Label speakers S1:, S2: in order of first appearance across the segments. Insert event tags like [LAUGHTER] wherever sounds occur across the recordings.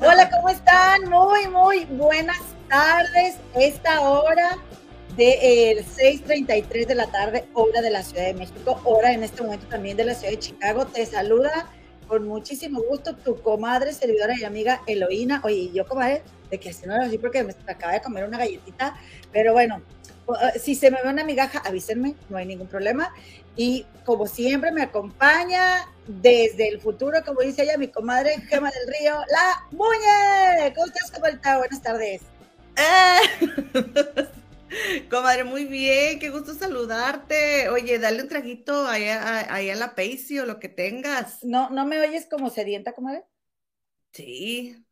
S1: Hola, ¿cómo están? Muy, muy buenas tardes. Esta hora de el 6:33 de la tarde, hora de la Ciudad de México, hora en este momento también de la Ciudad de Chicago. Te saluda con muchísimo gusto tu comadre, servidora y amiga Eloína. Oye, yo comadre, de que así no así porque me acaba de comer una galletita, pero bueno, si se me ve una migaja, avísenme, no hay ningún problema. Y como siempre me acompaña desde el futuro, como dice ella, mi comadre Gema del Río, la Muñe. ¿Cómo estás, comadre? Buenas tardes. [LAUGHS] [LAUGHS]
S2: Comadre, muy bien, qué gusto saludarte. Oye, dale un traguito ahí a, la Paisy o lo que tengas.
S1: ¿No, ¿No me oyes como sedienta, comadre?
S2: Sí,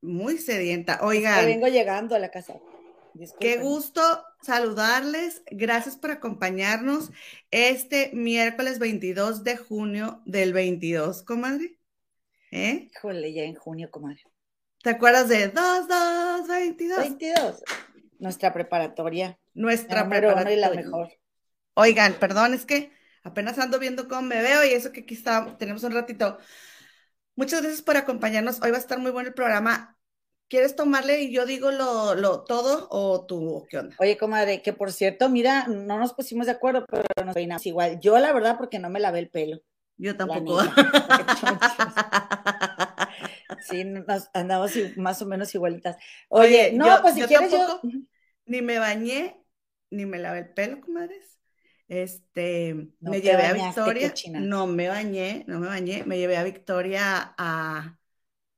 S2: muy sedienta. Oigan.
S1: vengo llegando a la casa.
S2: Qué gusto saludarles. Gracias por acompañarnos este miércoles 22 de junio del 22, comadre.
S1: ¿Eh? Híjole, ya en junio, comadre.
S2: ¿Te acuerdas de 2, 2, 22?
S1: 22. Nuestra preparatoria.
S2: Nuestra preparatoria.
S1: y la mejor.
S2: Oigan, perdón, es que apenas ando viendo cómo me veo y eso que aquí está, tenemos un ratito. Muchas gracias por acompañarnos. Hoy va a estar muy bueno el programa. ¿Quieres tomarle y yo digo lo, lo todo o tú qué onda?
S1: Oye, comadre, que por cierto, mira, no nos pusimos de acuerdo, pero nos peinamos igual. Yo, la verdad, porque no me lavé el pelo.
S2: Yo tampoco. [LAUGHS]
S1: sí, nos andamos más o menos igualitas. Oye, no, pues si quieres yo...
S2: Ni me bañé, ni me lavé el pelo, comadres. Este, me llevé a Victoria. No me bañé, no me bañé. Me llevé a Victoria a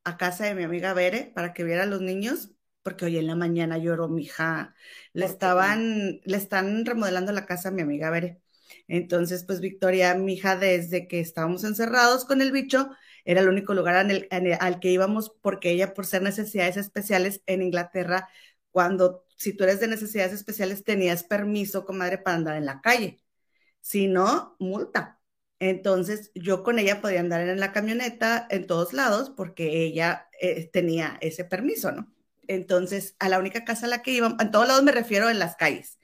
S2: a casa de mi amiga Bere para que viera a los niños, porque hoy en la mañana lloró mi hija. Le estaban, le están remodelando la casa a mi amiga Bere. Entonces, pues Victoria, mi hija, desde que estábamos encerrados con el bicho, era el único lugar al que íbamos porque ella, por ser necesidades especiales en Inglaterra, cuando si tú eres de necesidades especiales, tenías permiso, comadre, para andar en la calle. Si no, multa. Entonces yo con ella podía andar en la camioneta en todos lados porque ella eh, tenía ese permiso, ¿no? Entonces a la única casa a la que íbamos, en todos lados me refiero en las calles.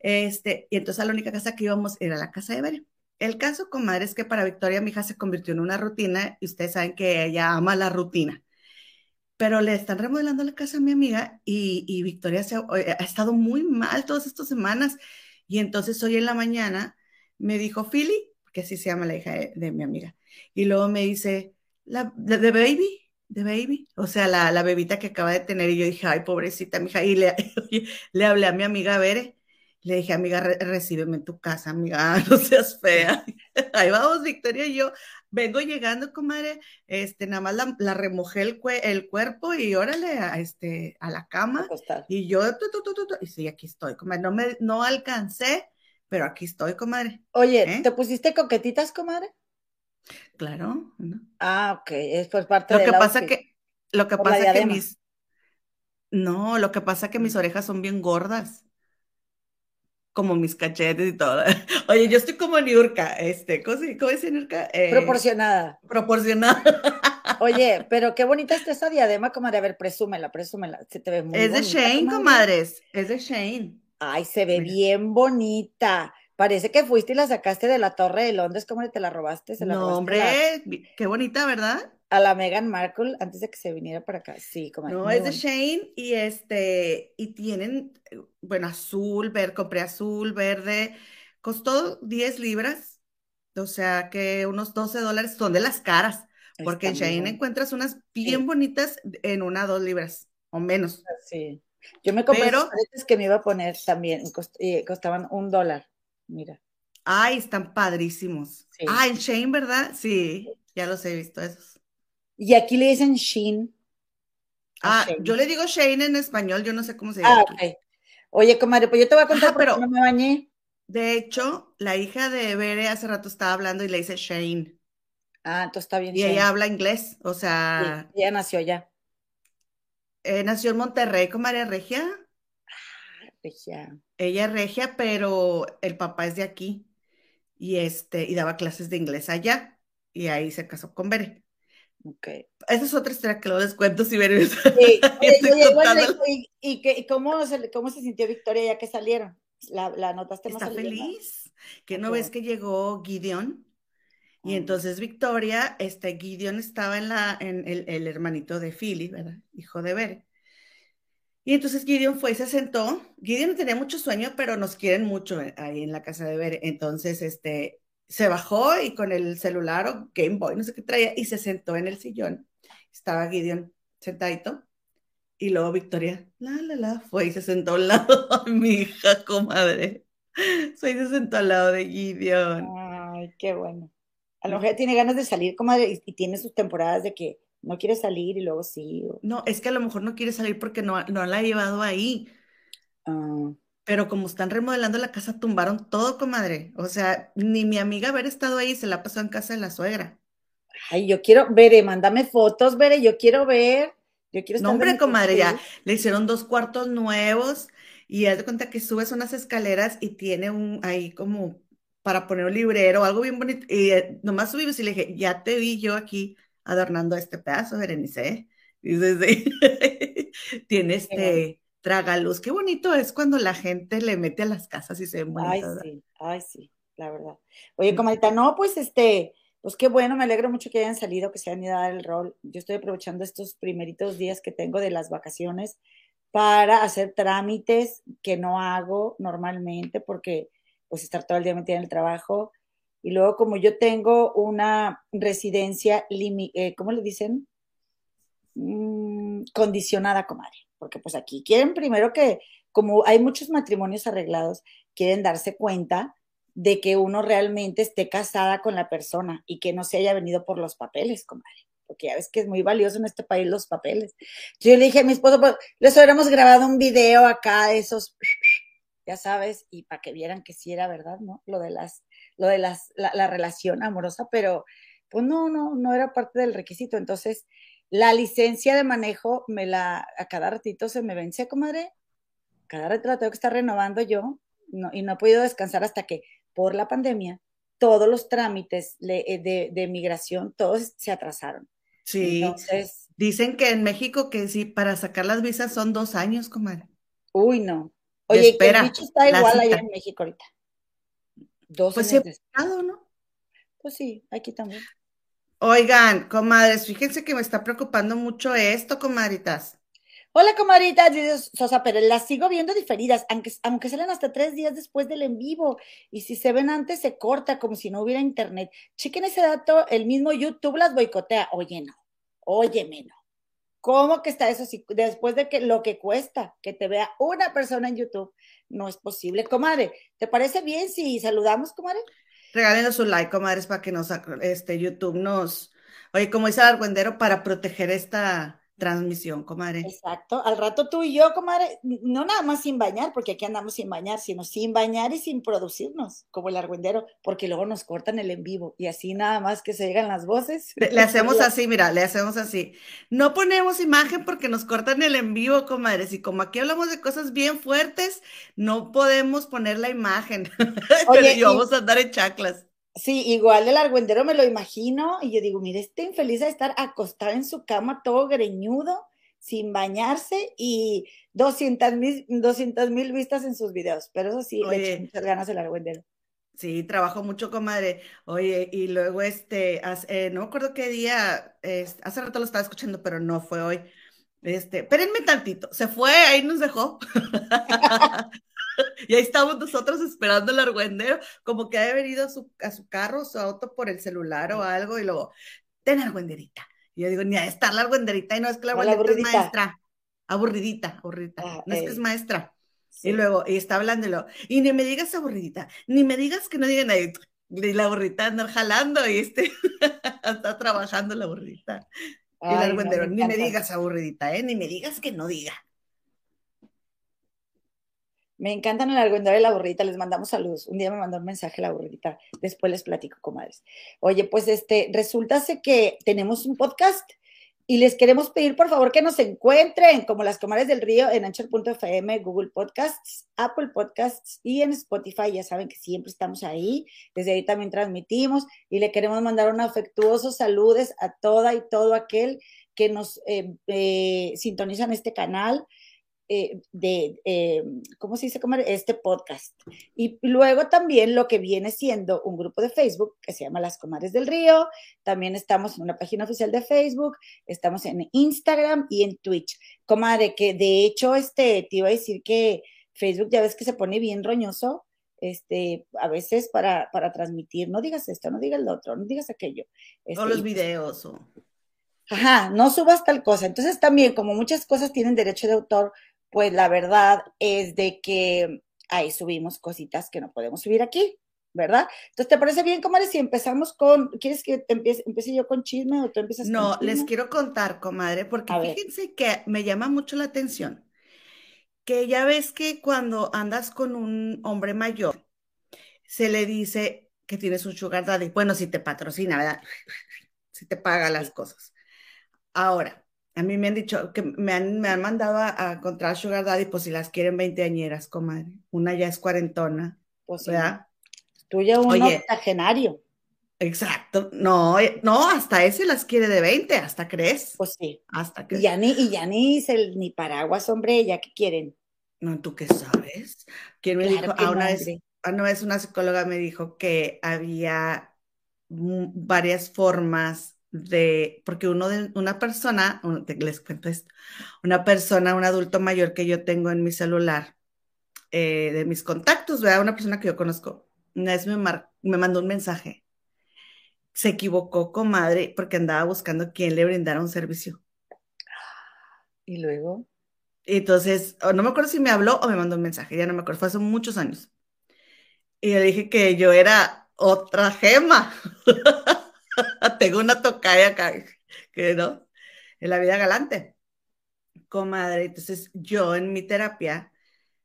S2: Este, y entonces a la única casa que íbamos era la casa de Bere. El caso, comadre, es que para Victoria mi hija se convirtió en una rutina y ustedes saben que ella ama la rutina. Pero le están remodelando la casa a mi amiga y, y Victoria se ha, ha estado muy mal todas estas semanas. Y entonces hoy en la mañana me dijo, Philly, que así se llama la hija de, mi amiga. Y luego me dice, la, de, baby, de baby, o sea, la, la, bebita que acaba de tener. Y yo dije, ay, pobrecita, mija. Y le, [LAUGHS] le hablé a mi amiga Bere. Le dije, amiga, recíbeme en tu casa, amiga, [LAUGHS] no seas fea. [LAUGHS] Ahí vamos, Victoria y yo. Vengo llegando, comadre, este, nada más la, remojé el, el, cuerpo y órale a, este, a la cama. Y yo, y sí, aquí estoy, comadre. No, me, no alcancé pero aquí estoy, comadre.
S1: Oye, ¿eh? ¿te pusiste coquetitas, comadre?
S2: Claro.
S1: Ah, ok, es por parte
S2: lo que pasa que Lo que pasa que mis... No, lo que pasa que mis orejas son bien gordas. Como mis cachetes y todo. [LAUGHS] Oye, yo estoy como Niurka, este, ¿cómo, cómo dice Niurka?
S1: Eh, proporcionada.
S2: Proporcionada. [LAUGHS]
S1: Oye, pero qué bonita está esa diadema, comadre. A ver, presúmela, presúmela. Se te ve muy
S2: Es de Shane, comadres. Es de Shane.
S1: Ay, se ve bien bonita. Parece que fuiste y la sacaste de la Torre de Londres, ¿cómo te la robaste? ¿Se la
S2: no, hombre, qué bonita, ¿verdad?
S1: A la Meghan Markle antes de que se viniera para acá. Sí, como
S2: No, es de Shane y este, y tienen, bueno, azul, verde, compré azul, verde, costó 10 libras, o sea que unos 12 dólares son de las caras, porque en Shane encuentras unas bien bonitas en una, dos libras o menos.
S1: Sí. Yo me compré Pero, que me iba a poner también, eh, costaban un dólar, mira.
S2: Ay, están padrísimos. Ah, en Shane, ¿verdad? Sí, ya los he visto esos.
S1: Y aquí le dicen Sheen.
S2: Ah, yo le digo Shane en español, yo no sé cómo se llama. Ah, ok.
S1: Oye, comadre, pues yo te voy a contar, pero no me bañé.
S2: De hecho, la hija de Bere hace rato estaba hablando y le dice Shane.
S1: Ah, entonces está bien.
S2: Y ella habla inglés, o sea.
S1: Sí, ella nació allá.
S2: Eh, nació en Monterrey con María Regia.
S1: Ah, Regia.
S2: Ella es regia, pero el papá es de aquí. y, este, y daba clases de inglés allá, y ahí se casó con Bere.
S1: Ok.
S2: Esa es otra historia que luego les cuento si Bere.
S1: Sí. [LAUGHS] ¿Y, y, cómo, se, cómo se sintió Victoria ya que salieron? ¿La, la notaste
S2: más Está feliz. Que no ves que llegó Gideon y entonces Victoria, este Gideon estaba en la, en el, el hermanito de Philly, ¿verdad? Hijo de Bere. Y entonces Gideon fue y se sentó. Gideon tenía mucho sueño, pero nos quieren mucho eh, ahí en la casa de Bere. Entonces, este, se bajó y con el celular o Game Boy, no sé qué traía, y se sentó en el sillón. Estaba Gideon sentadito. Y luego Victoria, la, la, la, fue y se sentó al lado [LAUGHS] de mi hija, comadre. Fue y se sentó al lado de Gideon.
S1: Ay, qué bueno. A lo mejor tiene ganas de salir, comadre, y, tiene sus temporadas de que no quiere salir y luego sí.
S2: No, es que a lo mejor no quiere salir porque no, no la ha llevado ahí.
S1: Ah.
S2: Pero como están remodelando la casa, tumbaron todo, comadre. O sea, ni mi amiga haber estado ahí se la pasó en casa de la suegra.
S1: Ay, yo quiero, ver, mándame fotos, Bere, yo quiero ver. Yo quiero
S2: estar No, hombre, comadre, ya le hicieron dos cuartos nuevos y haz de cuenta que subes unas escaleras y tiene un ahí como para poner un librero, algo bien bonito. Y eh, nomás subimos y le dije, ya te vi yo aquí adornando este pedazo, Berenice. Y desde [LAUGHS] tiene este tragaluz. Qué bonito es cuando la gente le mete a las casas y se ve
S1: Ay, sí, ay, sí, la verdad. Oye, comadita, no, pues este, pues qué bueno, me alegro mucho que hayan salido, que se han ido a dar el rol. Yo estoy aprovechando estos primeritos días que tengo de las vacaciones para hacer trámites que no hago normalmente porque pues estar todo el día metida en el trabajo. Y luego como yo tengo una residencia, eh, ¿cómo le dicen? Mm, condicionada, comadre. Porque pues aquí quieren primero que, como hay muchos matrimonios arreglados, quieren darse cuenta de que uno realmente esté casada con la persona y que no se haya venido por los papeles, comadre. Porque ya ves que es muy valioso en este país los papeles. Yo le dije a mi esposo, pues les hubiéramos grabado un video acá de esos [LAUGHS] ya sabes, y para que vieran que sí era verdad, ¿no? Lo de las, lo de las, la, relación amorosa, pero pues no, no, no era parte del requisito. Entonces, la licencia de manejo me la, a cada ratito se me vence, comadre. Cada ratito la tengo que estar renovando yo, no, y no he podido descansar hasta que, por la pandemia, todos los trámites eh, de, de, migración, todos se atrasaron.
S2: Sí. Entonces, Dicen que en México que sí, para sacar las visas son dos años, comadre.
S1: Uy, no. Oye, espera, el bicho está igual allá en México ahorita. Dos pues meses.
S2: ¿no?
S1: Pues sí, aquí también.
S2: Oigan, comadres, fíjense que me está preocupando mucho esto, comadritas.
S1: Hola, comadritas, dice Sosa Pérez, las sigo viendo diferidas, aunque, aunque salen hasta tres días después del en vivo. Y si se ven antes, se corta como si no hubiera internet. Chequen ese dato, el mismo YouTube las boicotea. Oye, no, óyeme, no. ¿Cómo que está eso? Si después de que lo que cuesta que te vea una persona en YouTube, no es posible, comadre. ¿Te parece bien si saludamos, comadre?
S2: Regálenos un like, comadres, para que nos, este, YouTube nos, oye, como dice Argüendero, para proteger esta, transmisión, comadre.
S1: Exacto. Al rato tú y yo, comadre, no nada más sin bañar, porque aquí andamos sin bañar, sino sin bañar y sin producirnos, como el argüendero, porque luego nos cortan el en vivo y así nada más que se llegan las voces.
S2: Le, hacemos así, mira, le hacemos así. No ponemos imagen porque nos cortan el en vivo, comadres, y como aquí hablamos de cosas bien fuertes, no podemos poner la imagen. [LAUGHS] Oye, Pero vamos a andar en chaclas.
S1: Sí, igual el argüendero me lo imagino y yo digo, mire, este infeliz de estar acostado en su cama todo greñudo, sin bañarse y 200 mil vistas en sus videos, pero eso sí, le echo muchas ganas el argüendero.
S2: Sí, trabajo mucho, comadre. Oye, y luego este, eh, no me acuerdo qué día, hace rato lo estaba escuchando, pero no fue hoy. Este, espérenme tantito, se fue, ahí nos dejó. [LAUGHS] [LAUGHS] y ahí estamos nosotros esperando el argüendero, como que ha venido a su, a su carro, su auto por el celular o algo, y luego, ten argüenderita. Y yo digo, ni a estar la argüenderita, y no es que la argüenderita es maestra. Aburridita, aburridita. Ah, no es que es maestra. Y luego, y está hablándolo, y ni me digas aburridita, ni me digas que no digan nadie. Y la aburrita anda jalando y este [LAUGHS] está trabajando la aburrita. y el argüendero, ni me digas aburridita, ¿eh? Ni me digas que no diga.
S1: Me encantan el argüendero y la burrita, les mandamos saludos. Un día me mandó un mensaje la burrita, después les platico, comadres. Oye, pues este, resulta que tenemos un podcast Y les queremos pedir, por favor, que nos encuentren como las comares del río en anchor.fm, Google Podcasts, Apple Podcasts y en Spotify. Ya saben que siempre estamos ahí. Desde ahí también transmitimos y le queremos mandar un afectuoso saludos a toda y todo aquel que nos eh, eh, sintonizan este canal. Eh, de, eh, ¿cómo se dice? Este podcast. Y luego también lo que viene siendo un grupo de Facebook que se llama Las Comares del Río. También estamos en una página oficial de Facebook, estamos en Instagram y en Twitch. Comadre, que de hecho, este, te iba a decir que Facebook ya ves que se pone bien roñoso. Este, a veces para, para transmitir, no digas esto, no digas lo otro, no digas aquello.
S2: Este, los videos o...
S1: Ajá, no subas tal cosa. Entonces también, como muchas cosas tienen derecho de autor, pues la verdad es de que ahí subimos cositas que no podemos subir aquí, ¿verdad? Entonces, ¿te parece bien, comadre, si empezamos con, ¿quieres que empiece, empiece yo con chisme o tú empiezas
S2: no,
S1: con
S2: No, les quiero contar, comadre, porque fíjense que me llama mucho la atención que ya ves que cuando andas con un hombre mayor, se le dice que tienes un sugar daddy. Bueno, si te patrocina, ¿verdad? si te paga las cosas. Ahora, a mí me han dicho que me han, mandado a, encontrar Sugar Daddy, pues si las quieren veinteañeras, comadre. Una ya es cuarentona. Pues ¿verdad?
S1: Tú ya un octogenario.
S2: Exacto. No, eh, no, hasta ese las quiere de 20, hasta crees.
S1: Pues sí. Hasta que. Y ya ni, y ya ni, ni paraguas, hombre, ya que quieren.
S2: No, ¿tú qué sabes? ¿Quién me dijo? A una, vez, una vez una psicóloga me dijo que había varias formas de, porque uno de, una persona, les cuento esto, una persona, un adulto mayor que yo tengo en mi celular, eh, de mis contactos, ¿verdad? Una persona que yo conozco, una vez me, me mandó un mensaje. Se equivocó, comadre, porque andaba buscando quién le brindara un servicio.
S1: Y luego.
S2: Entonces, no me acuerdo si me habló o me mandó un mensaje, ya no me acuerdo, fue hace muchos años. Y le dije que yo era otra gema. [LAUGHS] [LAUGHS] Tengo una tocaya acá, que no, en la vida galante. Comadre, entonces yo en mi terapia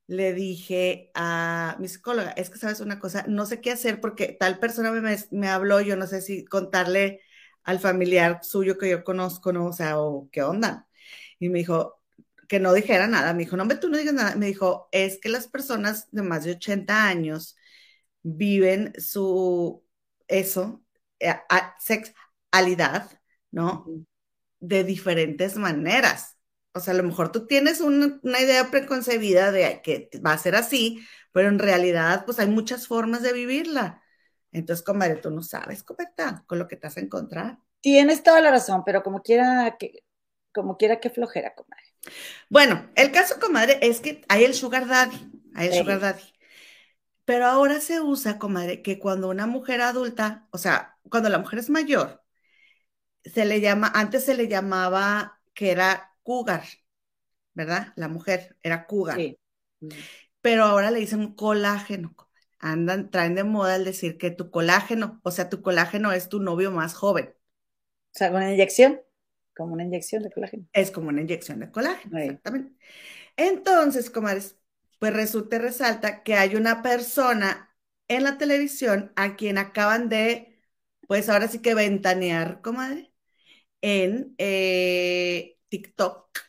S2: le dije a mi psicóloga, es que sabes una cosa, no sé qué hacer porque tal persona me, me habló, yo no sé si contarle al familiar suyo que yo conozco, ¿no? O sea, o qué onda. Y me dijo que no dijera nada. Me dijo, no, hombre, tú no digas nada. Me dijo, es que las personas de más de 80 años viven su, eso, sexualidad, ¿no? De diferentes maneras. O sea, a lo mejor tú tienes una idea preconcebida de que va a ser así, pero en realidad, pues hay muchas formas de vivirla. Entonces, comadre, tú no sabes, copeta, con lo que te vas a encontrar.
S1: Tienes toda la razón, pero como quiera que, como quiera que flojera, comadre.
S2: Bueno, el caso, comadre, es que hay el sugar daddy, hay el sugar daddy. Pero ahora se usa, comadre, que cuando una mujer adulta, o sea, cuando la mujer es mayor, se le llama, antes se le llamaba que era cougar, ¿verdad? La mujer era cougar. Sí. Pero ahora le dicen colágeno. Andan, traen de moda el decir que tu colágeno, o sea, tu colágeno es tu novio más joven.
S1: O sea, una inyección, como una inyección de colágeno.
S2: Es como una inyección de colágeno, exactamente. Entonces, comadres, pues resulta y resalta que hay una persona en la televisión a quien acaban de, pues ahora sí que ventanear, comadre, en eh, TikTok.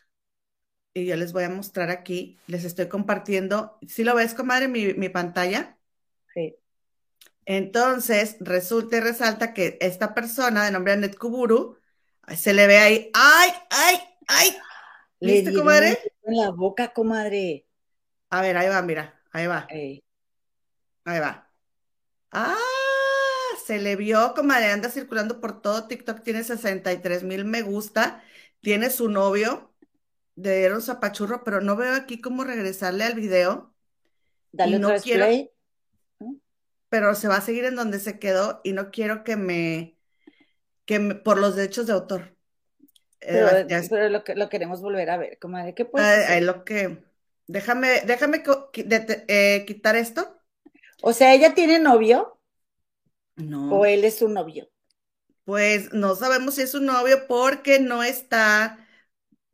S2: Y yo les voy a mostrar aquí, les estoy compartiendo. ¿Sí lo ves, comadre, mi, mi pantalla?
S1: Sí.
S2: Entonces, resulta y resalta que esta persona de nombre Anet Kuburu, se le ve ahí, ¡ay, ay, ay!
S1: ¿Viste, comadre? En la boca, comadre.
S2: A ver, ahí va, mira, ahí va. Ahí va. Ah, se le vio, como anda circulando por todo TikTok, tiene 63 mil me gusta, tiene su novio, de dieron zapachurro, pero no veo aquí cómo regresarle al video.
S1: Dale no quiero,
S2: Pero se va a seguir en donde se quedó y no quiero que me, que por los derechos de autor.
S1: Eh, pero, lo, que, lo queremos volver a ver, comadre, ¿qué
S2: puede lo que Déjame, déjame eh, quitar esto.
S1: O sea, ¿ella tiene novio?
S2: No.
S1: ¿O él es su novio?
S2: Pues no sabemos si es su novio porque no está,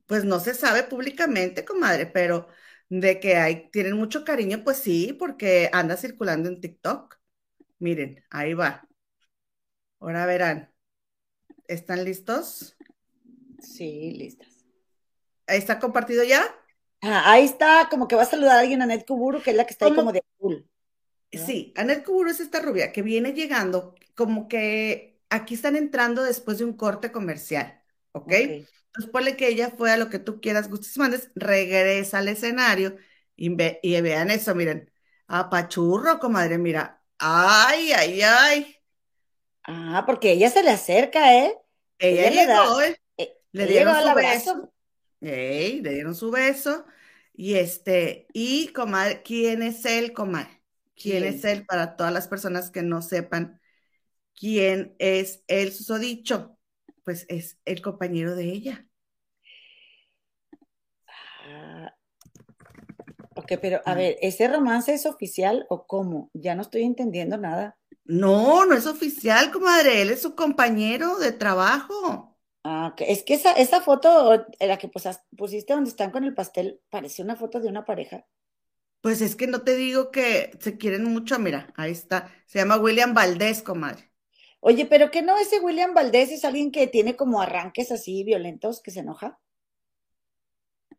S2: pues no se sabe públicamente, comadre, pero de que hay, tienen mucho cariño, pues sí, porque anda circulando en TikTok. Miren, ahí va. Ahora verán. ¿Están listos?
S1: Sí, listas.
S2: ¿Está compartido ya?
S1: Ah, ahí está, como que va a saludar a alguien, Anet Kuburu, que es la que está ahí como de azul.
S2: Sí, Anet Kuburu es esta rubia que viene llegando, como que aquí están entrando después de un corte comercial, ¿ok? Entonces ponle que ella fue a lo que tú quieras, gustes mandes, regresa al escenario y, y vean eso, miren, apachurro, comadre, mira, ay, ay, ay.
S1: Ah, porque ella se le acerca, ¿eh?
S2: Ella, le llegó, ¿eh? Eh, Le dieron su beso. le dieron su beso. Y este, y comadre, ¿quién es él, comadre? ¿Quién, es él para todas las personas que no sepan quién es el susodicho? Pues es el compañero de ella.
S1: Ah, ok, pero a ver, ¿ese romance es oficial o cómo? Ya no estoy entendiendo nada.
S2: No, no es oficial, comadre, él es su compañero de trabajo.
S1: Ah, es que esa, esa foto, la que pusiste donde están con el pastel, parece una foto de una pareja.
S2: Pues es que no te digo que se quieren mucho, mira, ahí está. Se llama William Valdés, comadre.
S1: Oye, pero que no ese William Valdés es alguien que tiene como arranques así violentos, que se enoja.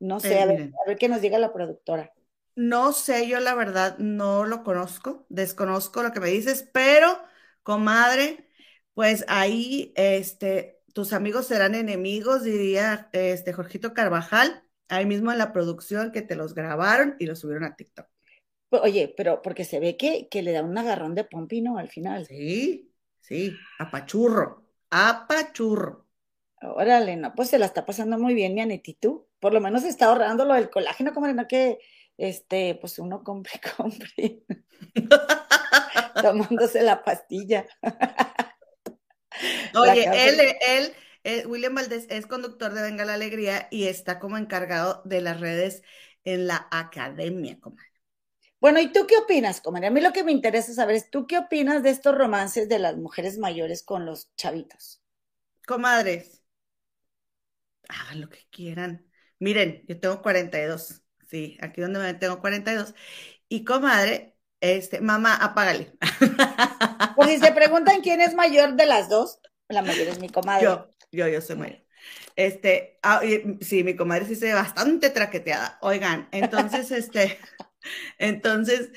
S1: No sé, a, ver, a ver qué nos diga la productora.
S2: No sé, yo la verdad no lo conozco, desconozco lo que me dices, pero, comadre, pues ahí, este, tus amigos serán enemigos, diría este Jorgito Carvajal, ahí mismo en la producción que te los grabaron y los subieron a TikTok.
S1: Oye, pero porque se ve que, que le da un agarrón de pompino al final.
S2: Sí, sí, apachurro, apachurro.
S1: Órale, no, pues se la está pasando muy bien mi Anetitu. Por lo menos está ahorrando lo del colágeno, como no que este, pues uno compre, [LAUGHS] compre, [LAUGHS] tomándose la pastilla. [LAUGHS] [LAUGHS]
S2: Oye, él, él, eh, William Valdés es conductor de Venga la Alegría y está como encargado de las redes en la academia, comadre.
S1: Bueno, ¿y tú qué opinas, comadre? A mí lo que me interesa saber es, ¿tú qué opinas de estos romances de las mujeres mayores con los chavitos?
S2: Comadres, hagan lo que quieran. Miren, yo tengo 42. Sí, aquí donde me tengo 42. Y comadre, este, mamá, apágale. [LAUGHS]
S1: Pues si se preguntan quién es mayor de las dos, la mayor es mi comadre.
S2: Yo, yo, yo soy mayor. Este, ah, sí, mi comadre sí se ve bastante traqueteada. Oigan, entonces, [LAUGHS] este, entonces,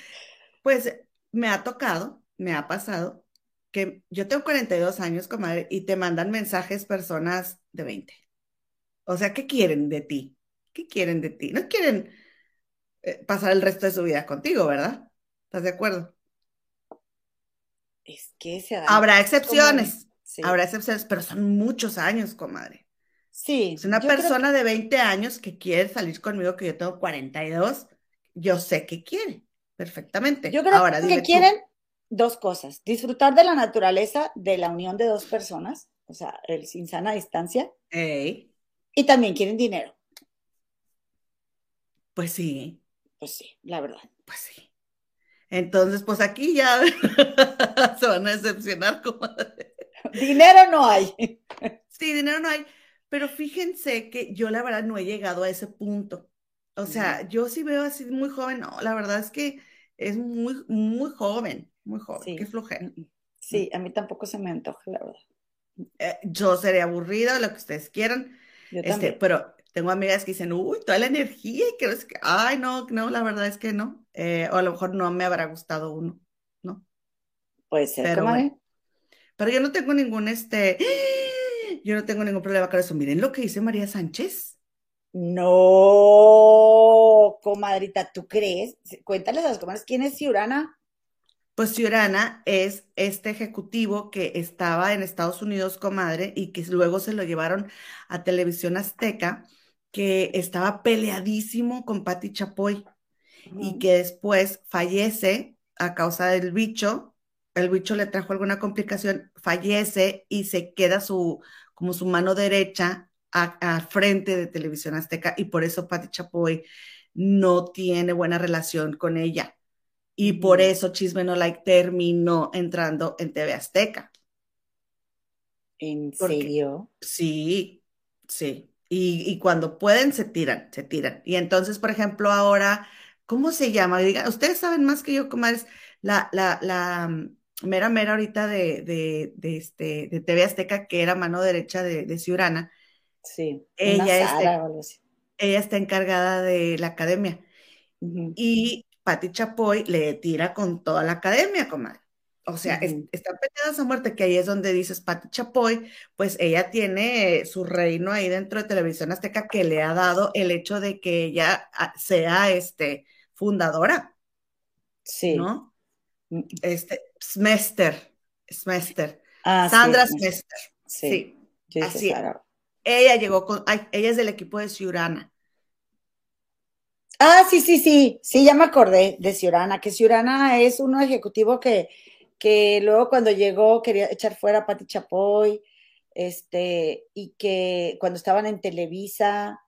S2: pues me ha tocado, me ha pasado que yo tengo 42 años, comadre, y te mandan mensajes personas de 20. O sea, ¿qué quieren de ti? ¿Qué quieren de ti? No quieren eh, pasar el resto de su vida contigo, ¿verdad? ¿Estás de acuerdo?
S1: Es que se
S2: Habrá excepciones, habrá excepciones, pero son muchos años, comadre.
S1: Sí.
S2: Es una persona de 20 años que quiere salir conmigo, que yo tengo 42, yo sé que quiere, perfectamente.
S1: Yo creo Ahora, que quieren dos cosas, disfrutar de la naturaleza, de la unión de dos personas, o sea, el sin sana distancia, y también quieren dinero.
S2: Pues sí.
S1: Pues sí, la verdad.
S2: Pues sí. Entonces, pues aquí ya [LAUGHS] se van a decepcionar, comadre.
S1: Dinero no hay.
S2: Sí, dinero no hay. Pero fíjense que yo la verdad no he llegado a ese punto. O sea, yo sí veo así muy joven, no, la verdad es que es muy, muy joven, muy joven, qué flojera. Mm, mm.
S1: Sí, a mí tampoco se me antoja, la verdad.
S2: Eh, yo seré aburrida, lo que ustedes quieran. Yo este, pero tengo amigas que dicen, uy, toda la energía y que, ay, no, no, la verdad es que no. Eh, o a lo mejor no me habrá gustado uno, ¿no?
S1: Puede ser,
S2: pero, pero yo no tengo ningún, este, [GASPS] yo no tengo ningún problema con eso. Miren lo que dice María Sánchez.
S1: No, comadrita, ¿tú crees? Cuéntales a las comadres, ¿quién es Ciurana?
S2: Pues Ciurana es este ejecutivo que estaba en Estados Unidos, comadre, y que luego se lo llevaron a Televisión Azteca que estaba peleadísimo con Patti Chapoy y que después fallece a causa del bicho. El bicho le trajo alguna complicación, fallece y se queda su, como su mano derecha a, frente de Televisión Azteca y por eso Patti Chapoy no tiene buena relación con ella. Y por eso Chisme No Like terminó entrando en TV Azteca.
S1: ¿En serio?
S2: Sí, sí. Y, cuando pueden, se tiran, se tiran. Y entonces, por ejemplo, ahora, ¿cómo se llama? Diga, ustedes saben más que yo, comadres, la, la, la mm, mera mera ahorita de, de, de, este, de TV Azteca, que era mano derecha de, de Ciurana,
S1: Sí.
S2: Ella, ella está encargada de la academia. Y Patti Chapoy le tira con toda la academia, comadre. O sea, están peleadas a muerte, que ahí es donde dices Patti Chapoy, pues ella tiene su reino ahí dentro de Televisión Azteca que le ha dado el hecho de que ella ah, sea este, fundadora.
S1: Sí.
S2: ¿No? Mm. Este, Smester, Smester. Ah, Sandra Smester. Sí. Así. Ella llegó con, ella es del equipo de Ciurana.
S1: Ah, sí, sí, sí, sí, ya me acordé de Ciurana, que Ciurana es uno ejecutivo que, que luego cuando llegó quería echar fuera a Pati Chapoy, este, y que cuando estaban en Televisa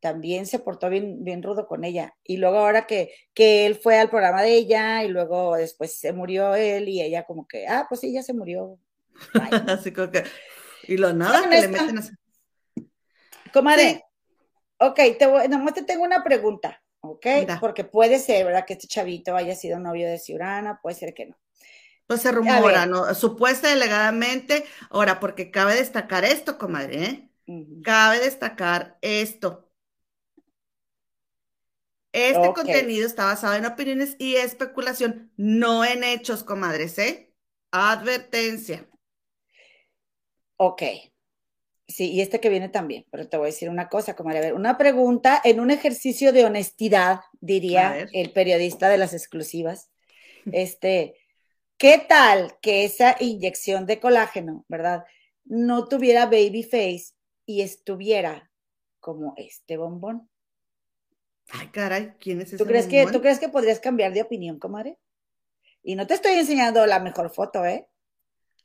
S1: también se portó bien, bien rudo con ella. Y luego ahora que, que él fue al programa de ella y luego después se murió él y ella como que, ah, pues sí, ya se murió. [LAUGHS]
S2: así como que, y lo nada que le meten así.
S1: Comadre, ok, te voy, nomás te tengo una pregunta, ok, porque puede ser, ¿verdad? Que este chavito haya sido novio de Ciurana, puede ser que no.
S2: Pues se rumora, ¿no? Supuesta delegadamente. Ahora, porque cabe destacar esto, comadre, ¿eh? Cabe destacar esto. Este contenido está basado en opiniones y especulación, no en hechos, comadres, ¿eh? Advertencia.
S1: Ok. Sí, y este que viene también, pero te voy a decir una cosa, comadre. A ver, una pregunta en un ejercicio de honestidad, diría el periodista de las exclusivas. Este, ¿Qué tal que esa inyección de colágeno, verdad, no tuviera baby face y estuviera como este bombón?
S2: Ay, caray, ¿quién es ese
S1: ¿Tú crees Que, ¿Tú crees que podrías cambiar de opinión, comadre? Y no te estoy enseñando la mejor foto, ¿eh?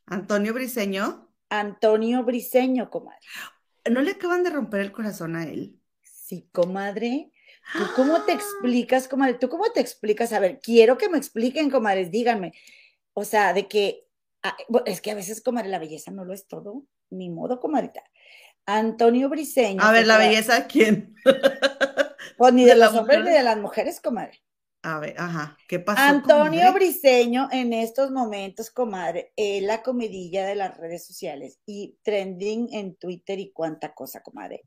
S2: Antonio Briseño.
S1: Antonio Briseño, comadre.
S2: ¿No le acaban de romper el corazón a él?
S1: Sí, comadre. ¿Tú cómo te explicas, comadre? ¿Tú cómo te explicas? A ver, quiero que me expliquen, comadres, díganme. O sea, de que, ah, es que a veces, comadre, la belleza no lo es todo, ni modo, comadrita. Antonio Briseño.
S2: A ver, ¿la belleza de quién? [LAUGHS]
S1: Pues ni de, los hombres ni de las mujeres, comadre.
S2: A ver, ajá, ¿qué pasó?
S1: Antonio Briseño en estos momentos, comadre, es la comidilla de las redes sociales y trending en Twitter y cuánta cosa, comadre.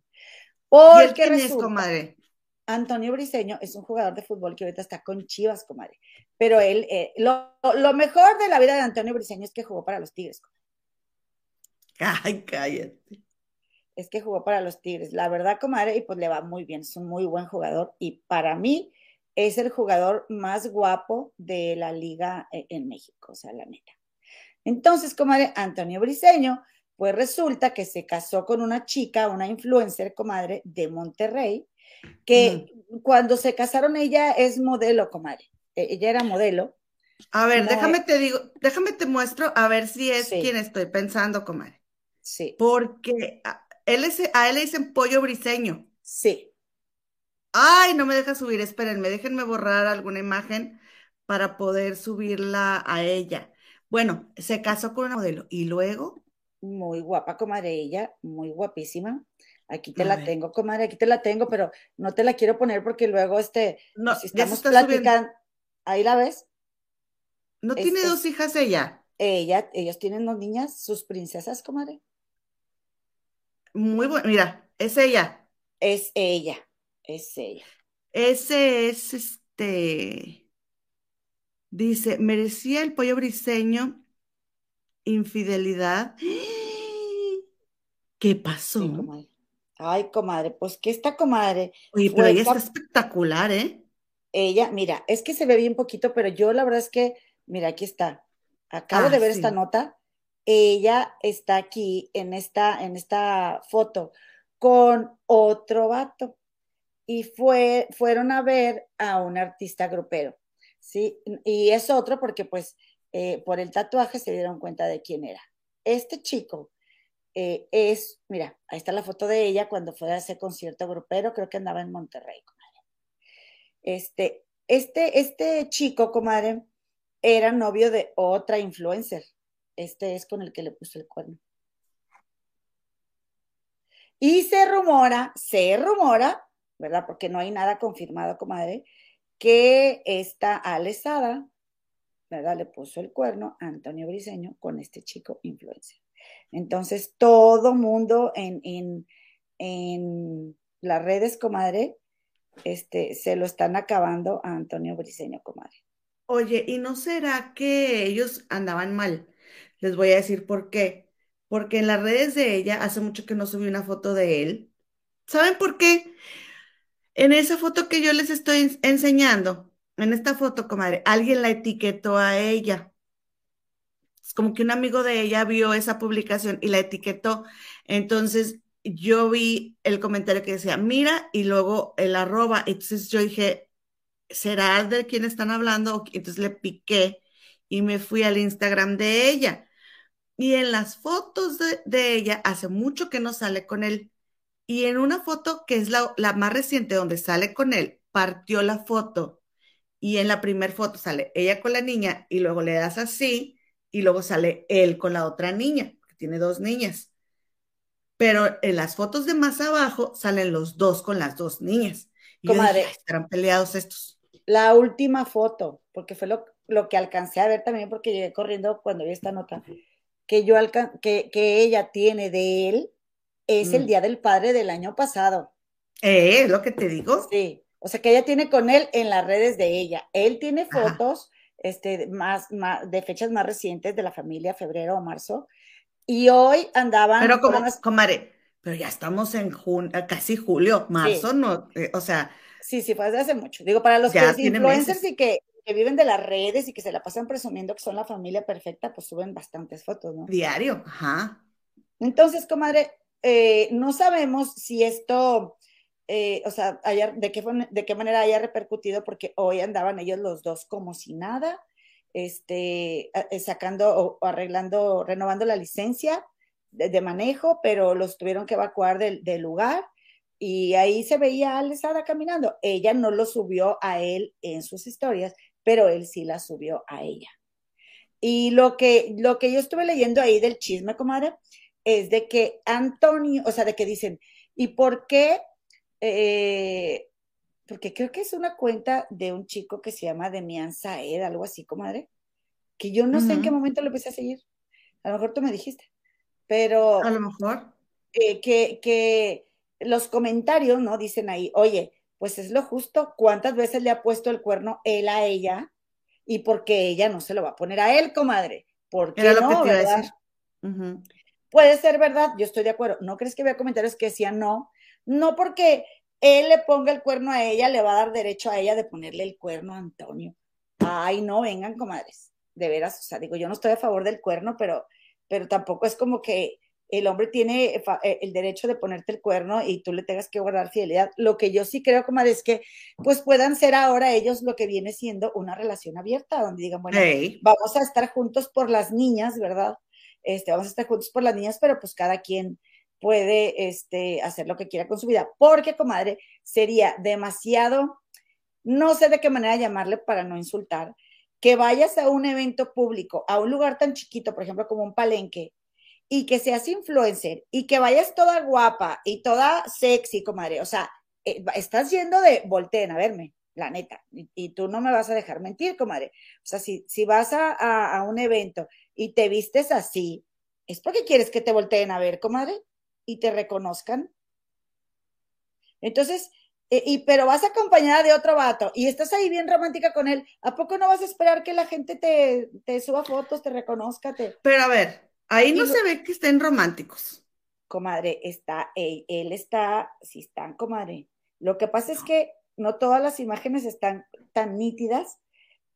S2: Porque ¿Y es, comadre?
S1: Antonio Briseño es un jugador de fútbol que ahorita está con Chivas, comadre. Pero él, eh, lo, mejor de la vida de Antonio Briseño es que jugó para los Tigres.
S2: Ay, cállate.
S1: Es que jugó para los Tigres. La verdad, comadre, y pues le va muy bien. Es un muy buen jugador. Y para mí es el jugador más guapo de la liga eh, en México, o sea, la neta. Entonces, comadre, Antonio Briseño, pues resulta que se casó con una chica, una influencer, comadre, de Monterrey que cuando se casaron ella es modelo, comadre. E, ella era modelo.
S2: A ver, déjame te digo, déjame te muestro a ver si es quien estoy pensando, comadre.
S1: Sí.
S2: Porque a él, a él le dicen pollo briseño.
S1: Sí.
S2: Ay, no me deja subir, espérenme, déjenme borrar alguna imagen para poder subirla a ella. Bueno, se casó con una modelo y luego.
S1: Muy guapa, comadre, ella, muy guapísima. Aquí te la tengo, comadre, aquí te la tengo, pero no te la quiero poner porque luego, este, no, pues, si estamos platicando, ahí la ves.
S2: ¿No tiene dos hijas ella?
S1: Ella, ellos tienen dos niñas, sus princesas, comadre.
S2: Muy bueno, mira, es ella.
S1: Es ella, es ella.
S2: Ese es este, dice, merecía el pollo briseño infidelidad. [GASPS] ¿Qué pasó?
S1: Ay, comadre, pues que esta comadre.
S2: Oye, pero ella está espectacular, ¿eh?
S1: Ella, mira, es que se ve bien poquito, pero yo la verdad es que, mira, aquí está. Acabo de ah, ver esta nota. Ella está aquí en esta, en esta foto con otro vato. Y fue, fueron a ver a un artista grupero. ¿sí? Y es otro porque, pues, eh, por el tatuaje se dieron cuenta de quién era. Este chico eh, es, mira, ahí está la foto de ella cuando fue a ese concierto grupero, creo que andaba en Monterrey. Este, este, este chico, comadre, era novio de otra influencer. Este es con el que le puso el cuerno. Y se rumora, se rumora, ¿verdad? Porque no hay nada confirmado, comadre, que esta Alesada, ¿verdad? Le puso el cuerno a Antonio Briseño con este chico influencer. Entonces, todo mundo en, en las redes, comadre, este, se lo están acabando a Antonio Briseño, comadre.
S2: Oye, ¿y no será que ellos andaban mal? Les voy a decir por qué. Porque en las redes de ella, hace mucho que no subí una foto de él. ¿Saben por qué? En esa foto que yo les estoy enseñando, en esta foto, comadre, alguien la etiquetó a ella. Es como que un amigo de ella vio esa publicación y la etiquetó. Entonces yo vi el comentario que decía, mira, y luego el arroba. Entonces yo dije, ¿será de quién están hablando? Entonces le piqué y me fui al Instagram de ella. Y en las fotos de, ella, hace mucho que no sale con él. Y en una foto que es la, la más reciente donde sale con él, partió la foto. Y en la primera foto sale ella con la niña y luego le das así y luego sale él con la otra niña, que tiene dos niñas. Pero en las fotos de más abajo salen los dos con las dos niñas. Y estarán peleados estos.
S1: La última foto, porque fue lo, lo, que alcancé a ver también, porque llegué corriendo cuando vi esta nota, que, yo que, que ella tiene de él, es el mm. Día del Padre del año pasado.
S2: Eh, ¿Es lo que te digo?
S1: Sí, o sea que ella tiene con él en las redes de ella. Él tiene fotos este, más, más, de fechas más recientes de la familia, febrero o marzo, y hoy andaban.
S2: Pero como, comadre, pero ya estamos en junio, casi julio, marzo, no, eh, o sea.
S1: Sí, sí, fue desde hace mucho. Digo, para los que influencers y que, viven de las redes y que se la pasan presumiendo que son la familia perfecta, pues suben bastantes fotos, ¿no?
S2: Diario, ajá.
S1: Entonces, comadre, eh, no sabemos si esto, eh, o sea, de, qué, de qué manera haya repercutido, porque hoy andaban ellos los dos como si nada este, eh, sacando o arreglando, renovando la licencia de, manejo, pero los tuvieron que evacuar del, lugar y ahí se veía a Alessandra caminando. Ella no lo subió a él en sus historias, pero él sí la subió a ella. Y lo que, lo que yo estuve leyendo ahí del chisme, comadre, es de que Antonio, o sea, de que dicen, ¿y por qué? Eh, porque creo que es una cuenta de un chico que se llama Demian Saed, algo así, comadre, que yo no sé en qué momento lo empecé a seguir. A lo mejor tú me dijiste, pero...
S2: A lo mejor.
S1: Eh, que, que los comentarios, ¿no? Dicen ahí, oye, pues es lo justo, ¿cuántas veces le ha puesto el cuerno él a ella? Y porque ella no se lo va a poner a él, comadre. ¿Por qué Era no, verdad? Puede ser verdad, yo estoy de acuerdo. ¿No crees que había comentarios que decían no? No porque él le ponga el cuerno a ella, le va a dar derecho a ella de ponerle el cuerno a Antonio. Ay, no, vengan, comadres. De veras, o sea, digo, yo no estoy a favor del cuerno, pero, pero tampoco es como que el hombre tiene eh, el derecho de ponerte el cuerno y tú le tengas que guardar fidelidad. Lo que yo sí creo, comadres, es que pues puedan ser ahora ellos lo que viene siendo una relación abierta, donde digan, bueno, vamos a estar juntos por las niñas, ¿verdad? Este, vamos a estar juntos por las niñas, pero pues cada quien puede este, hacer lo que quiera con su vida, porque, comadre, sería demasiado, no sé de qué manera llamarle para no insultar, que vayas a un evento público, a un lugar tan chiquito, por ejemplo, como un palenque, y que seas influencer y que vayas toda guapa y toda sexy, comadre, o sea, eh, estás yendo de volteen a verme, la neta, y, tú no me vas a dejar mentir, comadre. O sea, si, si vas a, a un evento y te vistes así, es porque quieres que te volteen a ver, comadre y te reconozcan. Entonces, eh, y, pero vas acompañada de otro vato y estás ahí bien romántica con él, ¿a poco no vas a esperar que la gente te, te suba fotos, te reconozca? Te...
S2: Pero a ver, ahí no se ve que estén románticos.
S1: Comadre, está, él, él está, sí están, comadre. Lo que pasa es que no todas las imágenes están tan nítidas,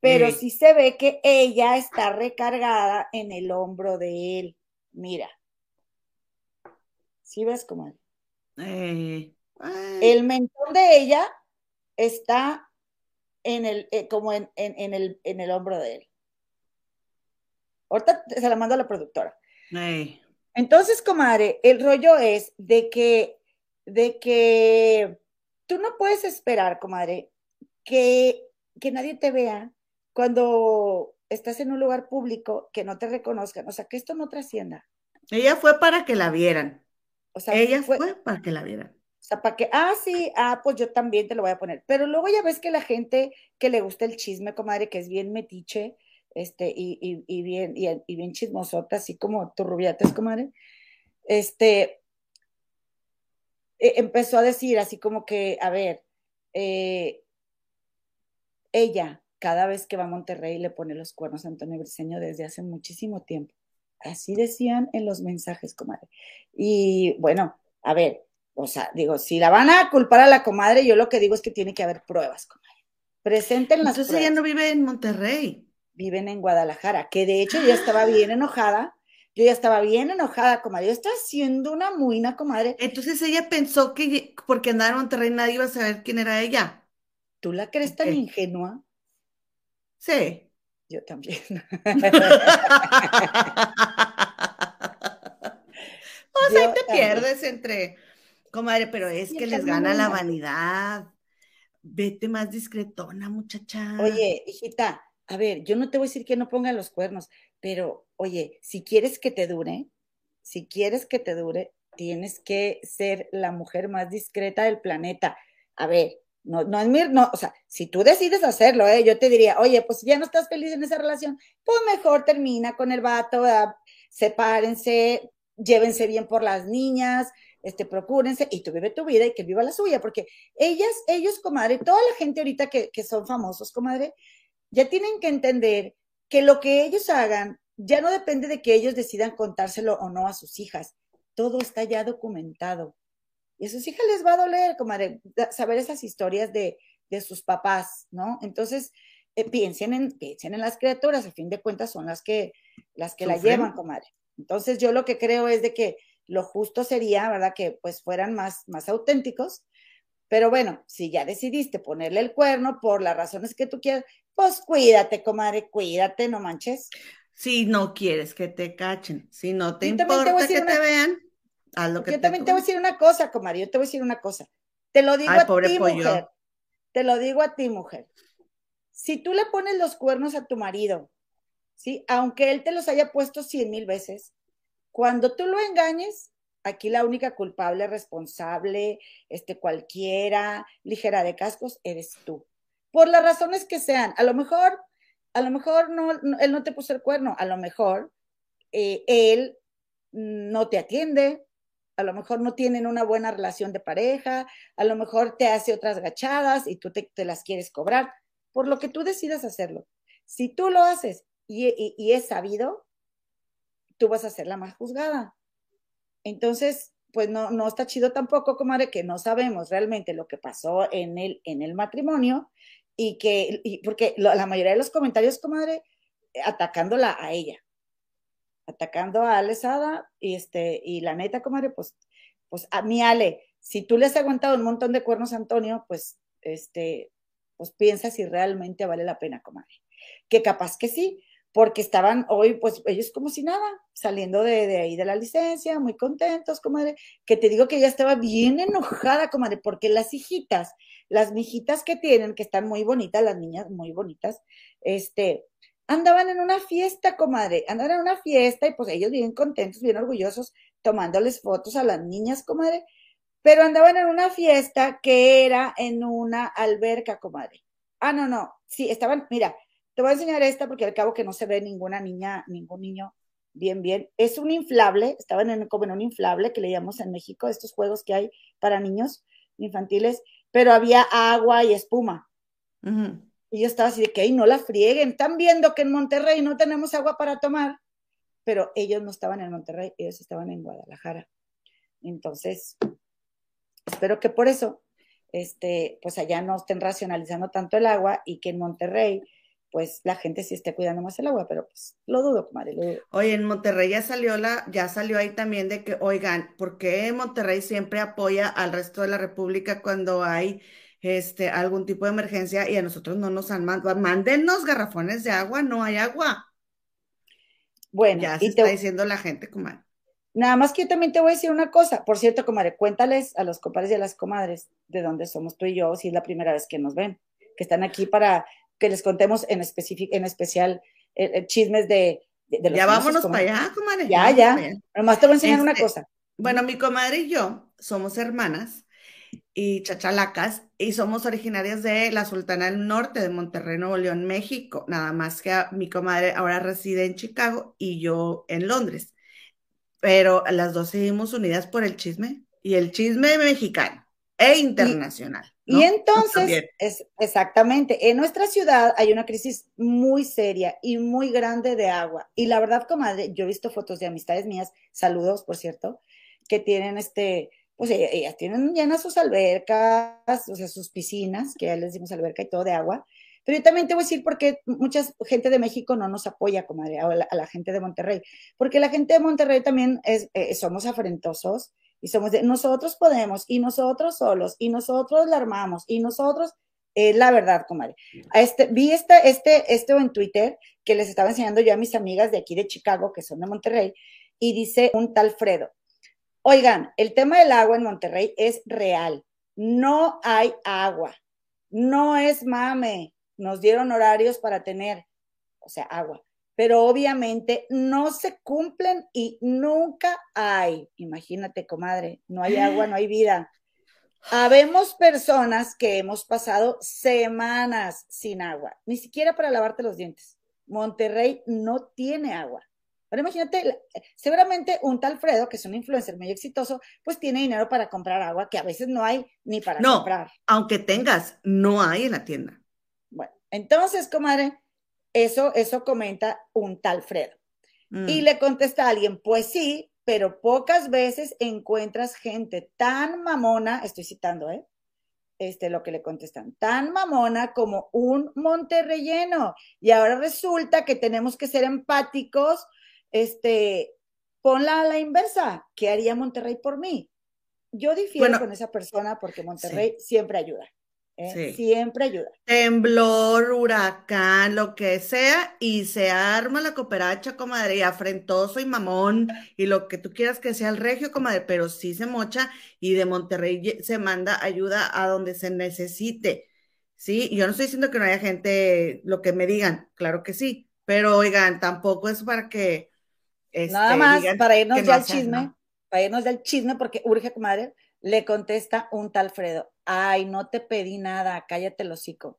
S1: pero sí se ve que ella está recargada en el hombro de él. Mira, ¿Sí ves cómo? Eh, el mentón de ella está en el, eh, como en, el, en el hombro de él. Ahorita se la mando a la productora. Entonces, comadre, el rollo es de que, de que tú no puedes esperar, comadre, que, que nadie te vea cuando estás en un lugar público, que no te reconozcan, o sea, que esto no trascienda.
S2: Ella fue para que la vieran. O sea, ella fue, para que la vieran.
S1: O sea, para que, ah, sí, ah, pues yo también te lo voy a poner. Pero luego ya ves que la gente que le gusta el chisme, comadre, que es bien metiche, este, y, y, y bien, y, bien chismosota, así como tu rubiates, comadre, este, eh, empezó a decir así como que, a ver, eh, ella cada vez que va a Monterrey le pone los cuernos a Antonio Briseño desde hace muchísimo tiempo. Así decían en los mensajes, comadre. Y bueno, a ver, o sea, digo, si la van a culpar a la comadre, yo lo que digo es que tiene que haber pruebas, comadre. Presenten las
S2: Entonces ella no vive en Monterrey.
S1: Viven en Guadalajara, que de hecho ya estaba bien enojada. Yo ya estaba bien enojada, comadre. Yo estaba haciendo una muina, comadre.
S2: Entonces ella pensó que porque andaba en Monterrey nadie iba a saber quién era ella.
S1: ¿Tú la crees tan ingenua?
S2: Sí.
S1: Yo también. [LAUGHS]
S2: o sea, te pierdes entre, comadre, pero es que les gana la vanidad. Vete más discretona, muchacha.
S1: Oye, hijita, a ver, yo no te voy a decir que no pongan los cuernos, pero oye, si quieres que te dure, si quieres que te dure, tienes que ser la mujer más discreta del planeta. A ver, no, no es mi, no, o sea, si tú decides hacerlo, ¿eh? yo te diría, oye, pues si ya no estás feliz en esa relación, pues mejor termina con el vato, sepárense, llévense bien por las niñas, este, procúrense y tú vive tu vida y que viva la suya, porque ellas, ellos, comadre, toda la gente ahorita que, que son famosos, comadre, ya tienen que entender que lo que ellos hagan ya no depende de que ellos decidan contárselo o no a sus hijas, todo está ya documentado. Y a sus hijas les va a doler, comadre, saber esas historias de, sus papás, ¿no? Entonces, eh, piensen, en, piensen en las criaturas, a fin de cuentas son las que, las que la llevan, comadre. Entonces, yo lo que creo es de que lo justo sería, ¿verdad? Que pues fueran más, más auténticos. Pero bueno, si ya decidiste ponerle el cuerno por las razones que tú quieras, pues cuídate, comadre, cuídate, no manches.
S2: Si no quieres que te cachen, si no te importa que te vean,
S1: yo también te voy a decir una cosa, comadre, yo te voy a decir una cosa. Te lo digo a ti, mujer. Te lo digo a ti, mujer. Si tú le pones los cuernos a tu marido, ¿sí? Aunque él te los haya puesto cien mil veces, cuando tú lo engañes, aquí la única culpable, responsable, este, cualquiera, ligera de cascos, eres tú. Por las razones que sean. A lo mejor, a lo mejor no, él no te puso el cuerno, a lo mejor eh, él no te atiende, a lo mejor no tienen una buena relación de pareja, a lo mejor te hace otras gachadas y tú te, las quieres cobrar, por lo que tú decidas hacerlo. Si tú lo haces y, es sabido, tú vas a ser la más juzgada. Entonces, pues no, no está chido tampoco, comadre, que no sabemos realmente lo que pasó en el, en el matrimonio y que, porque la mayoría de los comentarios, comadre, atacándola a ella atacando a Alesada y este, y la neta, comadre, pues, pues a mi Ale, si tú le has aguantado un montón de cuernos a Antonio, pues, este, pues piensa si realmente vale la pena, comadre. Que capaz que sí, porque estaban hoy, pues ellos como si nada, saliendo de, de, ahí de la licencia, muy contentos, comadre, que te digo que ella estaba bien enojada, comadre, porque las hijitas, las mijitas que tienen, que están muy bonitas, las niñas muy bonitas, este, andaban en una fiesta, comadre, andaban en una fiesta y pues ellos bien contentos, bien orgullosos, tomándoles fotos a las niñas, comadre, pero andaban en una fiesta que era en una alberca, comadre. Ah, no, no, sí, estaban, mira, te voy a enseñar esta porque al cabo que no se ve ninguna niña, ningún niño bien, bien. Es un inflable, estaban en, como en un inflable que le llamamos en México, estos juegos que hay para niños infantiles, pero había agua y espuma. Y yo estaba así de que, no la frieguen, están viendo que en Monterrey no tenemos agua para tomar, pero ellos no estaban en Monterrey, ellos estaban en Guadalajara. Entonces, espero que por eso, este, pues allá no estén racionalizando tanto el agua y que en Monterrey, pues la gente sí esté cuidando más el agua, pero pues lo dudo, comadre, lo dudo.
S2: Oye, en Monterrey ya salió la, ya salió ahí también de que, oigan, ¿por qué Monterrey siempre apoya al resto de la República cuando hay este, algún tipo de emergencia y a nosotros no nos han mandado, mándennos garrafones de agua, no hay agua. Bueno, ya se está diciendo la gente, comadre.
S1: Nada más que yo también te voy a decir una cosa. Por cierto, comadre, cuéntales a los compadres y a las comadres de dónde somos tú y yo, si es la primera vez que nos ven, que están aquí para que les contemos en, en especial eh, eh, chismes de,
S2: de, Ya vámonos para allá, comadre.
S1: Ya, ya. Nomás te voy a enseñar una este, cosa.
S2: Bueno, mi comadre y yo somos hermanas y chachalacas y somos originarias de la Sultana del Norte de Monterrey, Nuevo León, México. Nada más que mi comadre ahora reside en Chicago y yo en Londres. Pero las dos seguimos unidas por el chisme. Y el chisme mexicano e internacional.
S1: Y, entonces, es, exactamente, en nuestra ciudad hay una crisis muy seria y muy grande de agua. Y la verdad, comadre, yo he visto fotos de amistades mías, saludos, por cierto, que tienen este, pues e, ellas tienen llenas sus albercas, o sea, sus piscinas, que ya les decimos alberca y todo de agua. Pero yo también te voy a decir porque mucha gente de México no nos apoya, comadre, a la, a la gente de Monterrey. Porque la gente de Monterrey también es, eh, somos afrentosos y somos de, nosotros podemos, y nosotros solos, y nosotros la armamos, y nosotros, es la verdad, comadre. Este, vi este, este, este en Twitter que les estaba enseñando yo a mis amigas de aquí de Chicago, que son de Monterrey, y dice un tal Fredo, oigan, el tema del agua en Monterrey es real, no hay agua, no es mame, nos dieron horarios para tener, o sea, agua pero obviamente no se cumplen y nunca hay. Imagínate, comadre, no hay agua, no hay vida. Habemos personas que hemos pasado semanas sin agua, ni siquiera para lavarte los dientes. Monterrey no tiene agua. Pero imagínate, seguramente un tal Fredo, que es un influencer muy exitoso, pues tiene dinero para comprar agua que a veces no hay ni para no, comprar.
S2: Aunque tengas, no hay en la tienda.
S1: Bueno, entonces, comadre, eso, eso comenta un tal Fredo. Y mm. le contesta a alguien, pues sí, pero pocas veces encuentras gente tan mamona, estoy citando, ¿eh? Este, lo que le contestan, tan mamona como un monterrelleno. Y ahora resulta que tenemos que ser empáticos, este, ponla a la inversa, ¿qué haría Monterrey por mí? Yo difiero con esa persona porque Monterrey siempre ayuda. ¿eh? Siempre ayuda.
S2: Temblor, huracán, lo que sea, y se arma la cooperacha, comadre, y afrentoso y mamón, y lo que tú quieras que sea el regio, comadre, pero sí se mocha y de Monterrey se manda ayuda a donde se necesite. Sí, yo no estoy diciendo que no haya gente, lo que me digan, claro que sí, pero oigan, tampoco es para que.
S1: Este, Nada más, para irnos ya al chisme, para irnos del chisme, porque urge, comadre, le contesta un tal Fredo, ay, no te pedí nada, cállate el hocico.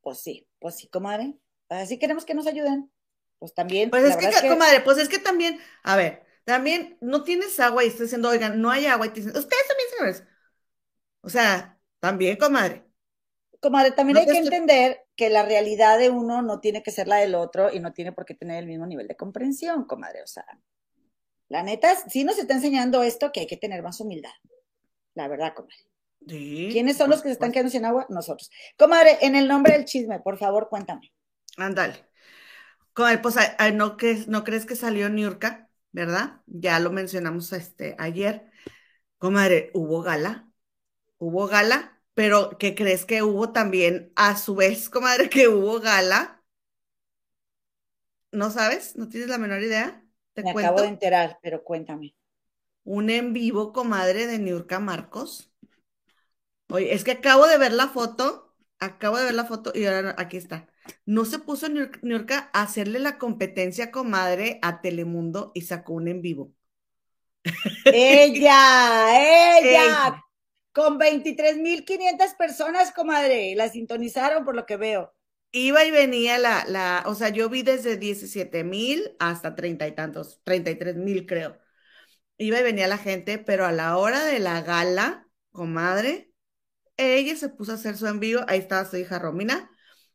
S1: Pues sí, pues sí, comadre. Así queremos que nos ayuden. Pues también.
S2: Pues es que, comadre, pues es que también, a ver, también no tienes agua y estás diciendo, oigan, no hay agua y te dicen, ustedes también, señores. O sea, también, comadre.
S1: Comadre, también hay que entender que la realidad de uno no tiene que ser la del otro y no tiene por qué tener el mismo nivel de comprensión, comadre. O sea, la neta, sí nos está enseñando esto que hay que tener más humildad. La verdad, comadre. ¿Quiénes son los que se están quedando sin agua? Nosotros. Comadre, en el nombre del chisme, por favor, cuéntame.
S2: Ándale. Comadre, pues no, no crees que salió Niurka, ¿verdad? Ya lo mencionamos este, ayer. Comadre, hubo gala. Hubo gala, pero ¿qué crees que hubo también a su vez, comadre, que hubo gala? ¿No sabes? ¿No tienes la menor idea?
S1: Me acabo de enterar, pero cuéntame.
S2: Un en vivo, comadre, de Niurka Marcos. Oye, es que acabo de ver la foto, acabo de ver la foto y ahora aquí está. No se puso Niurka a hacerle la competencia, comadre, a Telemundo y sacó un en vivo.
S1: Ella, [LAUGHS] ella, con 23.500 personas, comadre, la sintonizaron por lo que veo
S2: iba y venía la, la, o sea, yo vi desde 17 mil hasta treinta y tantos, 33 mil creo. Iba y venía la gente, pero a la hora de la gala, comadre, ella se puso a hacer su envío, ahí estaba su hija Romina,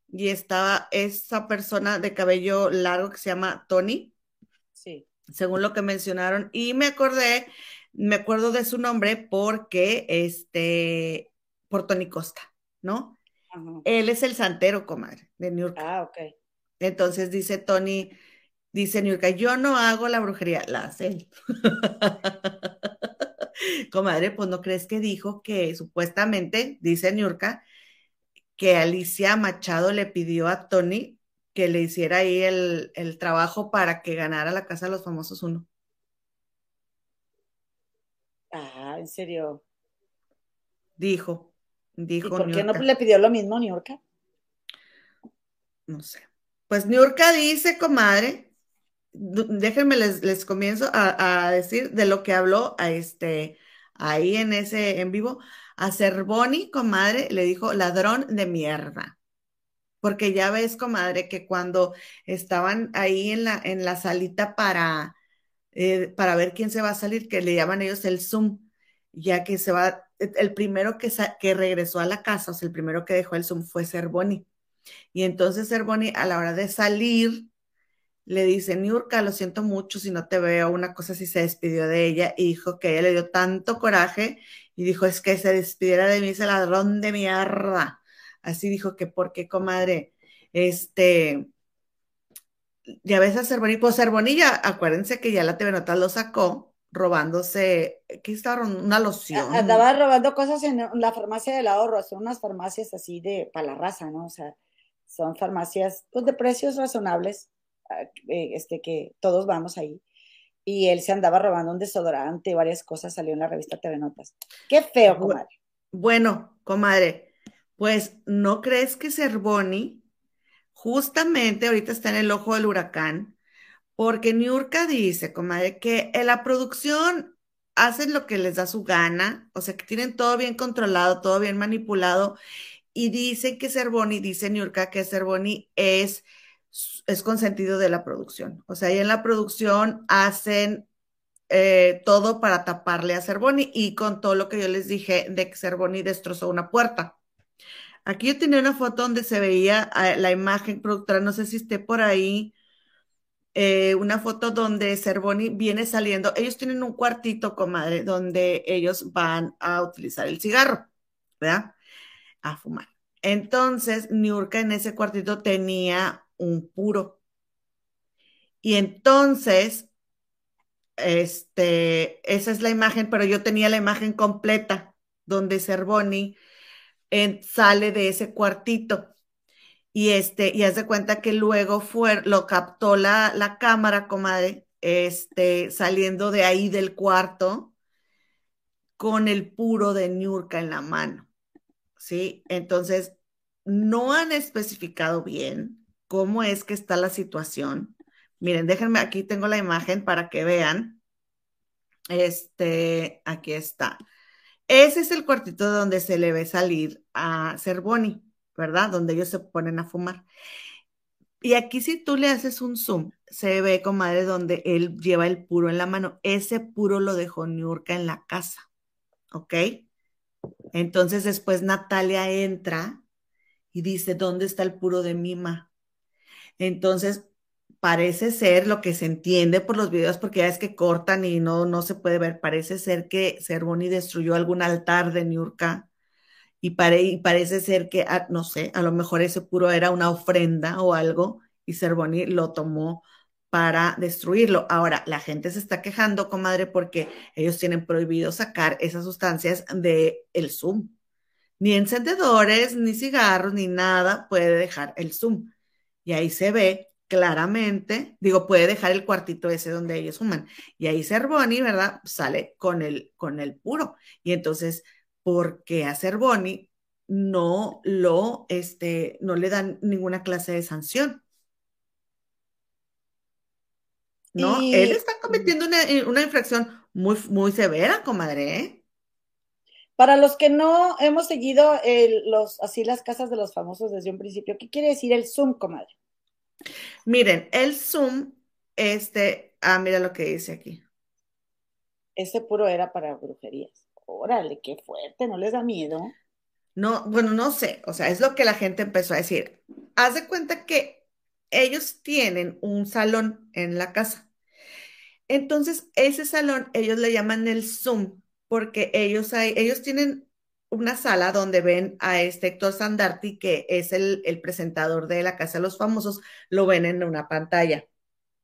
S2: y estaba esa persona de cabello largo que se llama Tony.
S1: Sí.
S2: Según lo que mencionaron, y me acordé, me acuerdo de su nombre porque, este, por Tony Costa, ¿no? Él es el santero, comadre, de New York.
S1: Ah, ok.
S2: Entonces dice Tony, dice New York, yo no hago la brujería, la hace él. [LAUGHS] comadre, pues no crees que dijo que supuestamente, dice New York, que Alicia Machado le pidió a Tony que le hiciera ahí el, el trabajo para que ganara la Casa de los Famosos uno.
S1: Ah, ¿en serio?
S2: Dijo. Dijo
S1: por qué no le pidió lo mismo a Niurka?
S2: No sé. Pues Niurka dice, comadre, déjenme les, comienzo a, decir de lo que habló a este, ahí en ese en vivo. A Cervoni, comadre, le dijo ladrón de mierda. Porque ya ves, comadre, que cuando estaban ahí en la, en la salita para, eh, para ver quién se va a salir, que le llaman ellos el Zoom, ya que se va, el primero que, que regresó a la casa, o sea, el primero que dejó el Zoom fue Cervoni. Y entonces Cervoni a la hora de salir, le dice, Niurka, lo siento mucho si no te veo, una cosa así se despidió de ella y dijo que ella le dio tanto coraje y dijo, es que se despidiera de mí ese ladrón de mierda. Así dijo que, ¿por qué, comadre? Este, ya ves a Cervoni, pues Cervoni ya, acuérdense que ya la TV Notas lo sacó robándose, ¿qué estaba? Una loción.
S1: Andaba robando cosas en la farmacia del ahorro, son unas farmacias así de, para la raza, ¿no? O sea, son farmacias pues, de precios razonables, ah, eh, este, que todos vamos ahí. Y él se andaba robando un desodorante, varias cosas, salió en la revista TV Notas. Qué feo, comadre.
S2: Bueno, comadre, pues, ¿no crees que Cervoni justamente ahorita está en el ojo del huracán? Porque Niurka dice, comadre, que en la producción hacen lo que les da su gana, o sea, que tienen todo bien controlado, todo bien manipulado, y dicen que Cervoni, dice Niurka que Cervoni es, es consentido de la producción. O sea, ahí en la producción hacen eh, todo para taparle a Cervoni y con todo lo que yo les dije de que Cervoni destrozó una puerta. Aquí yo tenía una foto donde se veía eh, la imagen productora, no sé si esté por ahí, eh, una foto donde Cervoni viene saliendo. Ellos tienen un cuartito, comadre, donde ellos van a utilizar el cigarro, ¿verdad? A fumar. Entonces, Niurka en ese cuartito tenía un puro. Y entonces, este, esa es la imagen, pero yo tenía la imagen completa, donde Cervoni sale de ese cuartito. Y este, y haz de cuenta que luego fue, lo captó la, la cámara, comadre, este, saliendo de ahí del cuarto con el puro de Niurka en la mano. ¿Sí? Entonces, no han especificado bien cómo es que está la situación. Miren, déjenme, aquí tengo la imagen para que vean. Este, aquí está. Ese es el cuartito donde se le ve salir a Cervoni. ¿verdad? Donde ellos se ponen a fumar. Y aquí si tú le haces un zoom, se ve, comadre, donde él lleva el puro en la mano. Ese puro lo dejó Niurka en la casa, ¿ok? Entonces después Natalia entra y dice, ¿dónde está el puro de Mima? Entonces parece ser lo que se entiende por los videos, porque ya es que cortan y no, no se puede ver, parece ser que Cervoni destruyó algún altar de Niurka y, parece ser que, ah, no sé, a lo mejor ese puro era una ofrenda o algo y Cervoni lo tomó para destruirlo. Ahora, la gente se está quejando, comadre, porque ellos tienen prohibido sacar esas sustancias del el Zoom. Ni encendedores, ni cigarros, ni nada puede dejar el Zoom. Y ahí se ve claramente, digo, puede dejar el cuartito ese donde ellos fuman. Y ahí Cervoni, ¿verdad? Sale con el, con el puro. Y entonces porque a Cervoni no lo, este, no le dan ninguna clase de sanción. ¿No? Él está cometiendo eh, una, infracción muy, muy severa, comadre. ¿eh?
S1: Para los que no hemos seguido los, así las casas de los famosos desde un principio, ¿qué quiere decir el Zoom, comadre?
S2: Miren, el Zoom, este, ah, mira lo que dice aquí.
S1: Ese puro era para brujerías. Órale, qué fuerte, ¿no les da miedo?
S2: No, bueno, no sé, o sea, es lo que la gente empezó a decir. Haz de cuenta que ellos tienen un salón en la casa. Entonces, ese salón ellos le llaman el Zoom, porque ellos, hay, ellos tienen una sala donde ven a este Héctor Sandarti, que es el, presentador de la Casa de los Famosos, lo ven en una pantalla,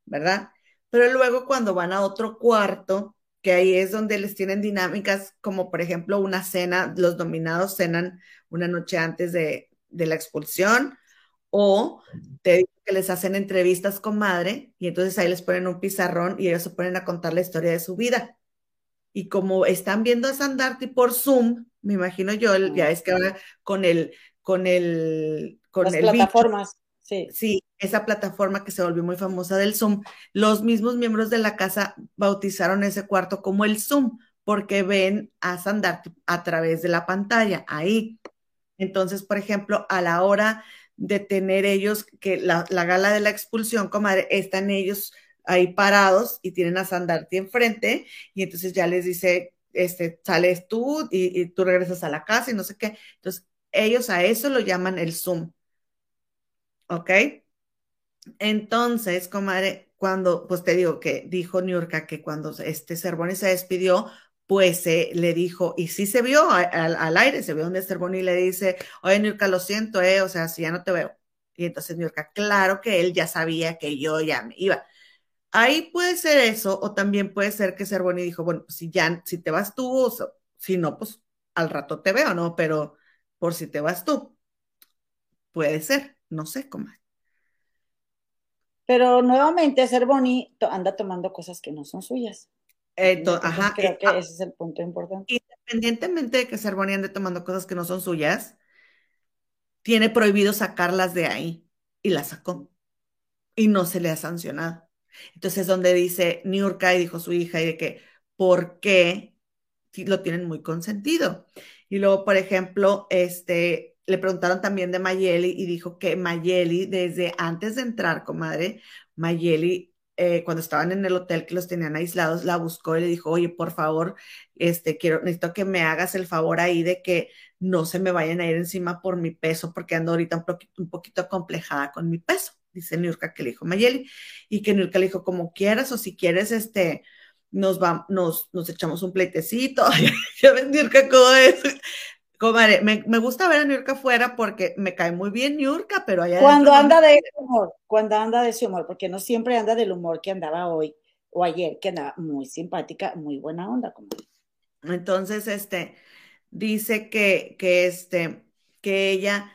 S2: ¿verdad? Pero luego cuando van a otro cuarto, que ahí es donde les tienen dinámicas como por ejemplo una cena, los dominados cenan una noche antes de, la expulsión o te que les hacen entrevistas con madre y entonces ahí les ponen un pizarrón y ellos se ponen a contar la historia de su vida. Y como están viendo a Sandarti por Zoom, me imagino yo, ya es que ahora con el, con el, con
S1: Las plataformas. Sí.
S2: sí, esa plataforma que se volvió muy famosa del Zoom, los mismos miembros de la casa bautizaron ese cuarto como el Zoom, porque ven a Sandar a través de la pantalla, ahí. Entonces, por ejemplo, a la hora de tener ellos que la, gala de la expulsión, comadre, están ellos ahí parados y tienen a Sandarti enfrente y entonces ya les dice, este, sales tú y, tú regresas a la casa y no sé qué. Entonces, ellos a eso lo llaman el Zoom. ¿Ok? Entonces, comadre, cuando, pues te digo que dijo Niurka que cuando este Cervoni se despidió, pues le dijo, y sí se vio al, aire, se vio donde Cervoni le dice, oye Niurka, lo siento, eh, o sea, si ya no te veo. Y entonces Niurka, claro que él ya sabía que yo ya me iba. Ahí puede ser eso, o también puede ser que Cervoni dijo, bueno, pues si ya, si te vas tú, o si no, pues al rato te veo, ¿no? Pero por si te vas tú, puede ser, no sé, cómo.
S1: Pero nuevamente Cervoni anda tomando cosas que no son suyas.
S2: Eh, ajá,
S1: creo que ese es el punto importante.
S2: Independientemente de que Cervoni ande tomando cosas que no son suyas, tiene prohibido sacarlas de ahí y las sacó y no se le ha sancionado. Entonces, donde dice Niurka y dijo su hija y de que, ¿por qué lo tienen muy consentido? Y luego, por ejemplo, este, le preguntaron también de Mayeli y dijo que Mayeli, desde antes de entrar, comadre, Mayeli, eh, cuando estaban en el hotel que los tenían aislados, la buscó y le dijo, oye, por favor, este, quiero, necesito que me hagas el favor ahí de que no se me vayan a ir encima por mi peso, porque ando ahorita un un poquito acomplejada con mi peso, dice Nurka que le dijo Mayeli, y que Nurka le dijo, como quieras, o si quieres, este, nos, va, nos, nos echamos un pleitecito, [LAUGHS] ya ves Nurka cómo es, Comadre, me, me, gusta ver a Niurka afuera porque me cae muy bien Niurka, pero allá
S1: Cuando anda de humor, cuando anda de ese humor, porque no siempre anda del humor que andaba hoy o ayer, que andaba muy simpática, muy buena onda, comadre.
S2: Entonces, este, dice que, que este, que ella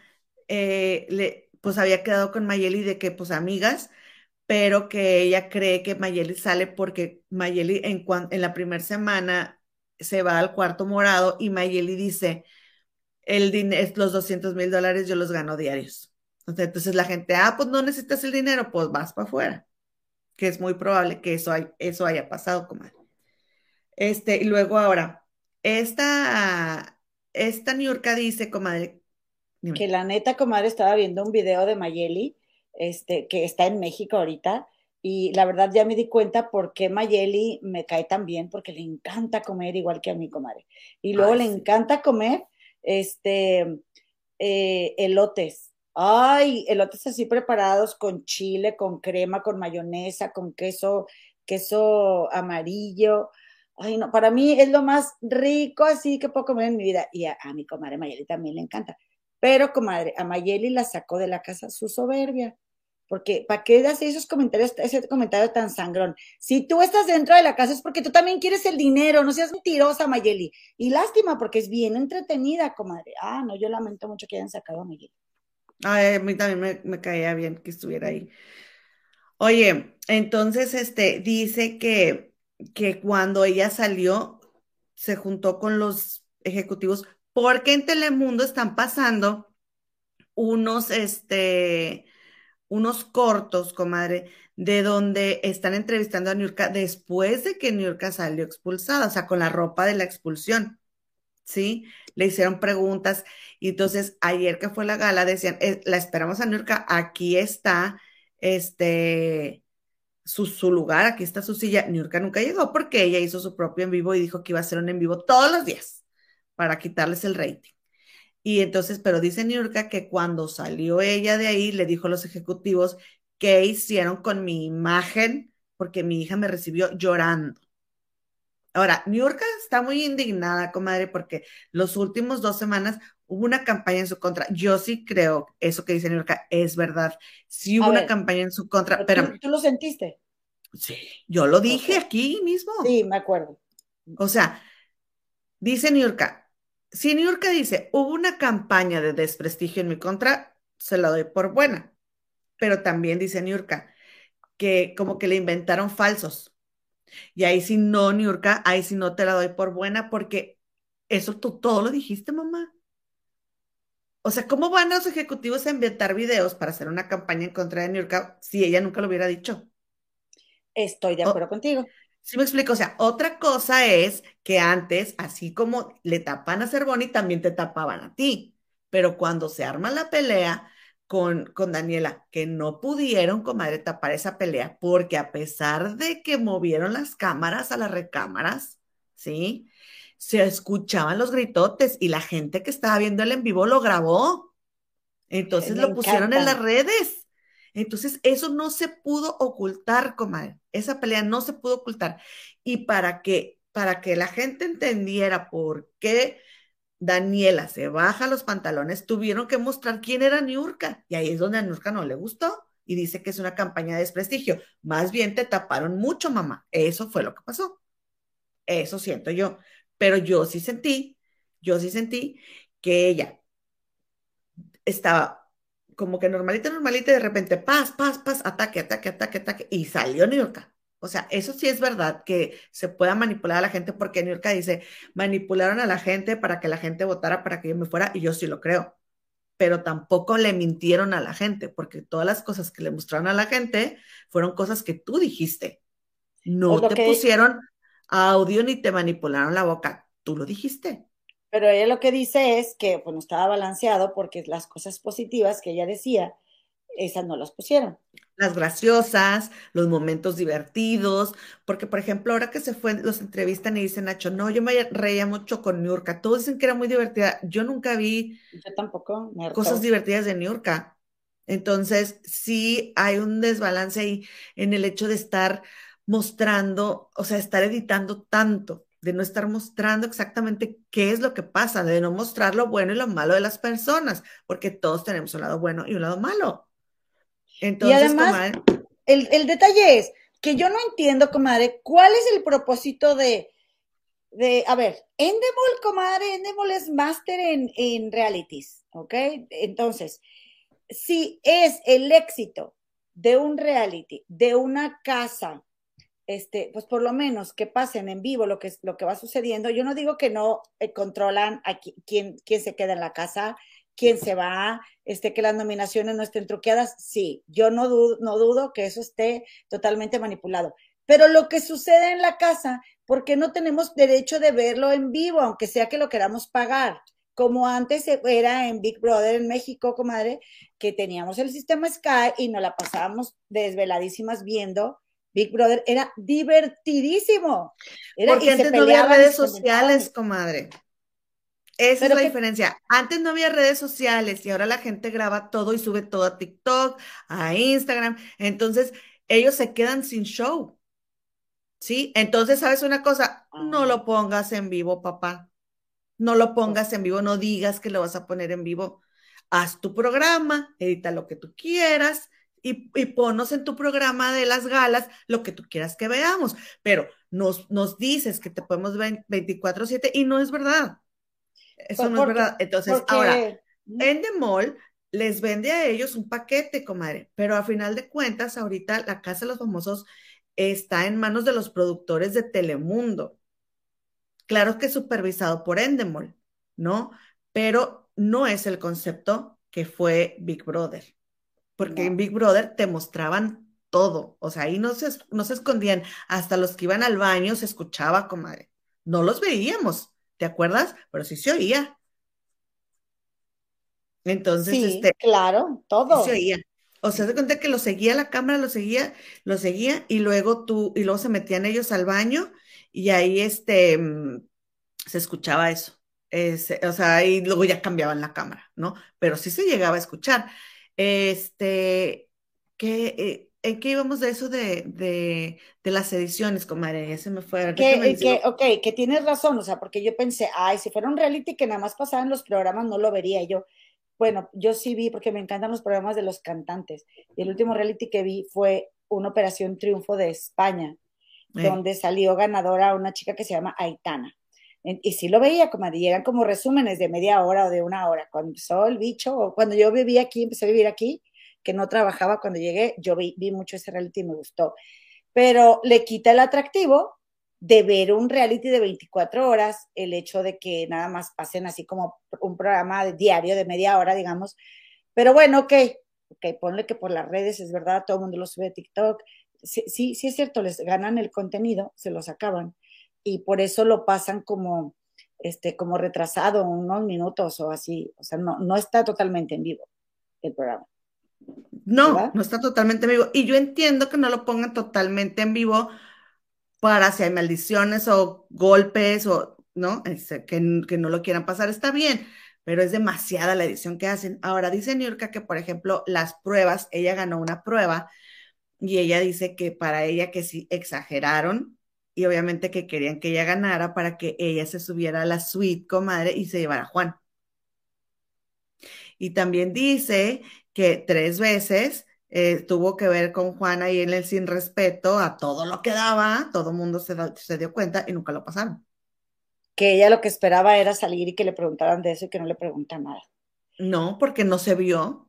S2: eh, le, pues había quedado con Mayeli de que, pues, amigas, pero que ella cree que Mayeli sale porque Mayeli en, en la primera semana se va al cuarto morado y Mayeli dice, el los 200 mil dólares yo los gano diarios. Entonces la gente, ah, pues no necesitas el dinero, pues vas para afuera. Que es muy probable que eso, hay, eso haya pasado, comadre. Este, y luego ahora, esta, esta Niurka dice, comadre.
S1: Que la neta, comadre, estaba viendo un video de Mayeli, este, que está en México ahorita, y la verdad ya me di cuenta por qué Mayeli me cae tan bien, porque le encanta comer igual que a mi comadre. Y luego le encanta comer este, eh, elotes. Ay, elotes así preparados con chile, con crema, con mayonesa, con queso, queso amarillo. Ay, no, para mí es lo más rico así que puedo comer en mi vida. Y a, mi comadre Mayeli también le encanta. Pero, comadre, a Mayeli la sacó de la casa su soberbia. Porque, ¿para qué das esos comentarios, ese comentario tan sangrón? Si tú estás dentro de la casa es porque tú también quieres el dinero, no seas mentirosa, Mayeli. Y lástima, porque es bien entretenida, comadre. Ah, no, yo lamento mucho que hayan sacado a Mayeli.
S2: Ay, a mí también me, caía bien que estuviera ahí. Oye, entonces, este, dice que, que cuando ella salió, se juntó con los ejecutivos, porque en Telemundo están pasando unos, este, unos cortos, comadre, de donde están entrevistando a Niurka después de que Niurka salió expulsada, o sea, con la ropa de la expulsión. ¿Sí? Le hicieron preguntas y entonces ayer que fue la gala decían, eh, la esperamos a Niurka, aquí está este su, su, lugar, aquí está su silla. Niurka nunca llegó porque ella hizo su propio en vivo y dijo que iba a hacer un en vivo todos los días para quitarles el rating. Y entonces, pero dice Niurka que cuando salió ella de ahí, le dijo a los ejecutivos qué hicieron con mi imagen, porque mi hija me recibió llorando. Ahora, Niurka está muy indignada, comadre, porque los últimos dos semanas hubo una campaña en su contra. Yo sí creo eso que dice Niurka es verdad. Sí hubo una campaña en su contra, pero...
S1: ¿tú, lo sentiste?
S2: Sí, yo lo dije aquí mismo.
S1: Sí, me acuerdo.
S2: O sea, dice Niurka, si Niurka dice, hubo una campaña de desprestigio en mi contra, se la doy por buena. Pero también dice Niurka que como que le inventaron falsos. Y ahí sí no, Niurka, ahí sí no te la doy por buena porque eso tú todo lo dijiste, mamá. O sea, ¿cómo van los ejecutivos a inventar videos para hacer una campaña en contra de Niurka si ella nunca lo hubiera dicho?
S1: Estoy de acuerdo contigo.
S2: Sí me explico, o sea, otra cosa es que antes, así como le tapan a Cervoni, también te tapaban a ti, pero cuando se arma la pelea, con, con Daniela, que no pudieron, comadre, tapar esa pelea, porque a pesar de que movieron las cámaras a las recámaras, ¿sí? Se escuchaban los gritotes y la gente que estaba viendo el en vivo lo grabó. Entonces lo pusieron en las redes. Entonces eso no se pudo ocultar, comadre. Esa pelea no se pudo ocultar. Y para que, para que la gente entendiera por qué Daniela se baja los pantalones, tuvieron que mostrar quién era Niurka. Y ahí es donde a Niurka no le gustó y dice que es una campaña de desprestigio. Más bien te taparon mucho, mamá. Eso fue lo que pasó. Eso siento yo. Pero yo sí sentí, yo sí sentí que ella estaba como que normalita, normalita, y de repente, paz, paz, paz, ataque, ataque, ataque, ataque, y salió Niurka. O sea, eso sí es verdad que se pueda manipular a la gente porque Niurka dice, manipularon a la gente para que la gente votara para que yo me fuera y yo sí lo creo. Pero tampoco le mintieron a la gente porque todas las cosas que le mostraron a la gente fueron cosas que tú dijiste. No te pusieron audio ni te manipularon la boca. Tú lo dijiste.
S1: Pero ella lo que dice es que pues, no estaba balanceado porque las cosas positivas que ella decía, esas no las pusieron
S2: las graciosas, los momentos divertidos, porque por ejemplo, ahora que se fue, los entrevistan y dicen, Nacho, no, yo me reía mucho con Niurka, todos dicen que era muy divertida, yo nunca vi
S1: yo tampoco,
S2: cosas divertidas de Niurka. Entonces, sí hay un desbalance ahí en el hecho de estar mostrando, o sea, estar editando tanto, de no estar mostrando exactamente qué es lo que pasa, de no mostrar lo bueno y lo malo de las personas, porque todos tenemos un lado bueno y un lado malo
S1: y además, el, detalle es que yo no entiendo, comadre, cuál es el propósito de, de a ver, Endemol, comadre, Endemol es máster en, en realities, ¿ok? Entonces, si es el éxito de un reality, de una casa, este, pues por lo menos que pasen en vivo lo que, lo que va sucediendo. Yo no digo que no eh, controlan a quién, quién se queda en la casa, quién se va, este, que las nominaciones no estén truqueadas, sí, yo no dudo, no dudo que eso esté totalmente manipulado. Pero lo que sucede en la casa, porque no tenemos derecho de verlo en vivo, aunque sea que lo queramos pagar? Como antes era en Big Brother en México, comadre, que teníamos el sistema Sky y nos la pasábamos desveladísimas viendo Big Brother era divertidísimo.
S2: Era, Porque antes no había redes sociales, comadre. Esa es la diferencia. Antes no había redes sociales y ahora la gente graba todo y sube todo a TikTok, a Instagram. Entonces, ellos se quedan sin show. ¿Sí? Entonces, ¿sabes una cosa? No lo ah. pongas en vivo, papá. No lo pongas en vivo, no digas que lo vas a poner en vivo. Haz tu programa, edita lo que tú quieras y, y ponos en tu programa de las galas lo que tú quieras que veamos. Pero nos, nos dices que te podemos ver 24-7 y no es verdad. Eso no es verdad. Entonces, ahora, Endemol les vende a ellos un paquete, comadre, pero a final de cuentas, ahorita la Casa de los Famosos está en manos de los productores de Telemundo. Claro que supervisado por Endemol, ¿no? Pero no es el concepto que fue Big Brother, porque en Big Brother te mostraban todo, o sea, ahí no se, no se escondían, hasta los que iban al baño se escuchaba, comadre, no los veíamos, ¿te acuerdas? Pero sí se oía. Entonces,
S1: sí, este, claro, todo.
S2: se oía. O sea, se cuenta que lo seguía la cámara, lo seguía, lo seguía, y luego tú, y luego se metían ellos al baño, y ahí este mm, se escuchaba eso. o sea, y luego ya cambiaban la cámara, ¿no? Pero sí se llegaba a escuchar. Este, que eh, ¿En qué íbamos de eso de, de, de las ediciones, comadre? Ese me fue.
S1: Que, que, ok, que tienes razón, o sea, porque yo pensé, ay, si fuera un reality que nada más pasaba en los programas, no lo vería yo. Bueno, yo sí vi, porque me encantan los programas de los cantantes. Y el último reality que vi fue una Operación Triunfo de España, donde salió ganadora una chica que se llama Aitana. Y sí lo veía, comadre, y eran como resúmenes de media hora o de una hora. Cuando empezó el bicho, o cuando yo vivía aquí, empecé a vivir aquí, que no trabajaba cuando llegué, yo vi, mucho ese reality y me gustó. Pero le quita el atractivo de ver un reality de 24 horas, el hecho de que nada más pasen así como un programa diario de media hora, digamos. Pero bueno, ok, ok, ponle que por las redes es verdad, todo el mundo lo sube a TikTok. Sí, sí, sí es cierto, les ganan el contenido, se los acaban y por eso lo pasan como, este, como retrasado unos minutos o así. O sea, no, no está totalmente en vivo el programa.
S2: No, no está totalmente en vivo. Y yo entiendo que no lo pongan totalmente en vivo para si hay maldiciones o golpes o, ¿no? Este, que, que no lo quieran pasar, está bien, pero es demasiada la edición que hacen. Ahora, dice Niurka que, por ejemplo, las pruebas, ella ganó una prueba y ella dice que para ella que sí exageraron y obviamente que querían que ella ganara para que ella se subiera a la suite comadre y se llevara a Juan. Y también dice que tres veces eh, tuvo que ver con Juan ahí en el sin respeto a todo lo que daba, todo el mundo se, se dio cuenta y nunca lo pasaron.
S1: Que ella lo que esperaba era salir y que le preguntaran de eso y que no le preguntan nada.
S2: No, porque no se vio.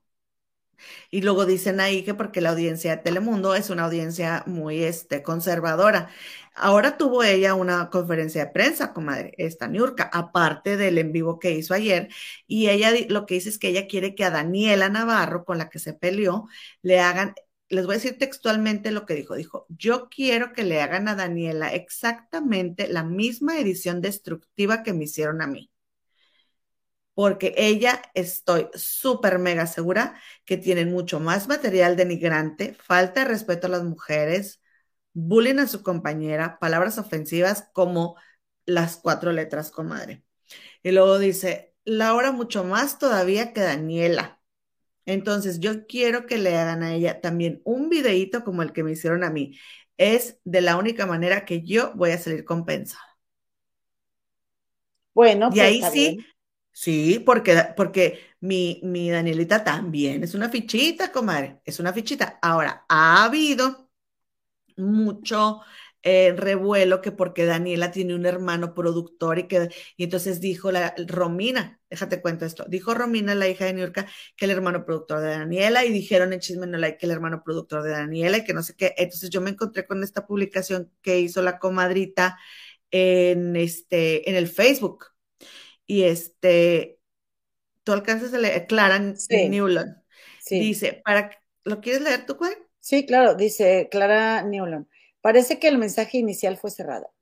S2: Y luego dicen ahí que porque la audiencia de Telemundo es una audiencia muy este, conservadora. Ahora tuvo ella una conferencia de prensa, comadre, esta Niurka, aparte del en vivo que hizo ayer, y ella lo que dice es que ella quiere que a Daniela Navarro, con la que se peleó, le hagan, les voy a decir textualmente lo que dijo, dijo, yo quiero que le hagan a Daniela exactamente la misma edición destructiva que me hicieron a mí porque ella estoy súper mega segura que tienen mucho más material denigrante, falta de respeto a las mujeres, bullying a su compañera, palabras ofensivas como las cuatro letras, comadre. Y luego dice, Laura mucho más todavía que Daniela. Entonces, yo quiero que le hagan a ella también un videíto como el que me hicieron a mí. Es de la única manera que yo voy a salir compensada.
S1: Bueno,
S2: y pues ahí sí, Sí, porque, porque mi, mi Danielita también es una fichita, comadre, es una fichita. Ahora, ha habido mucho eh, revuelo que porque Daniela tiene un hermano productor y que y entonces dijo la Romina, déjate cuento esto, dijo Romina, la hija de Niurka, que el hermano productor de Daniela y dijeron en Chisme No Like que el hermano productor de Daniela y que no sé qué. Entonces yo me encontré con esta publicación que hizo la comadrita en este en el Facebook y este, tú alcanzas a leer, Clara Newland. Dice, para, ¿lo quieres leer tú, cuál?
S1: Sí, claro, dice Clara Newland. Parece que el mensaje inicial fue cerrado.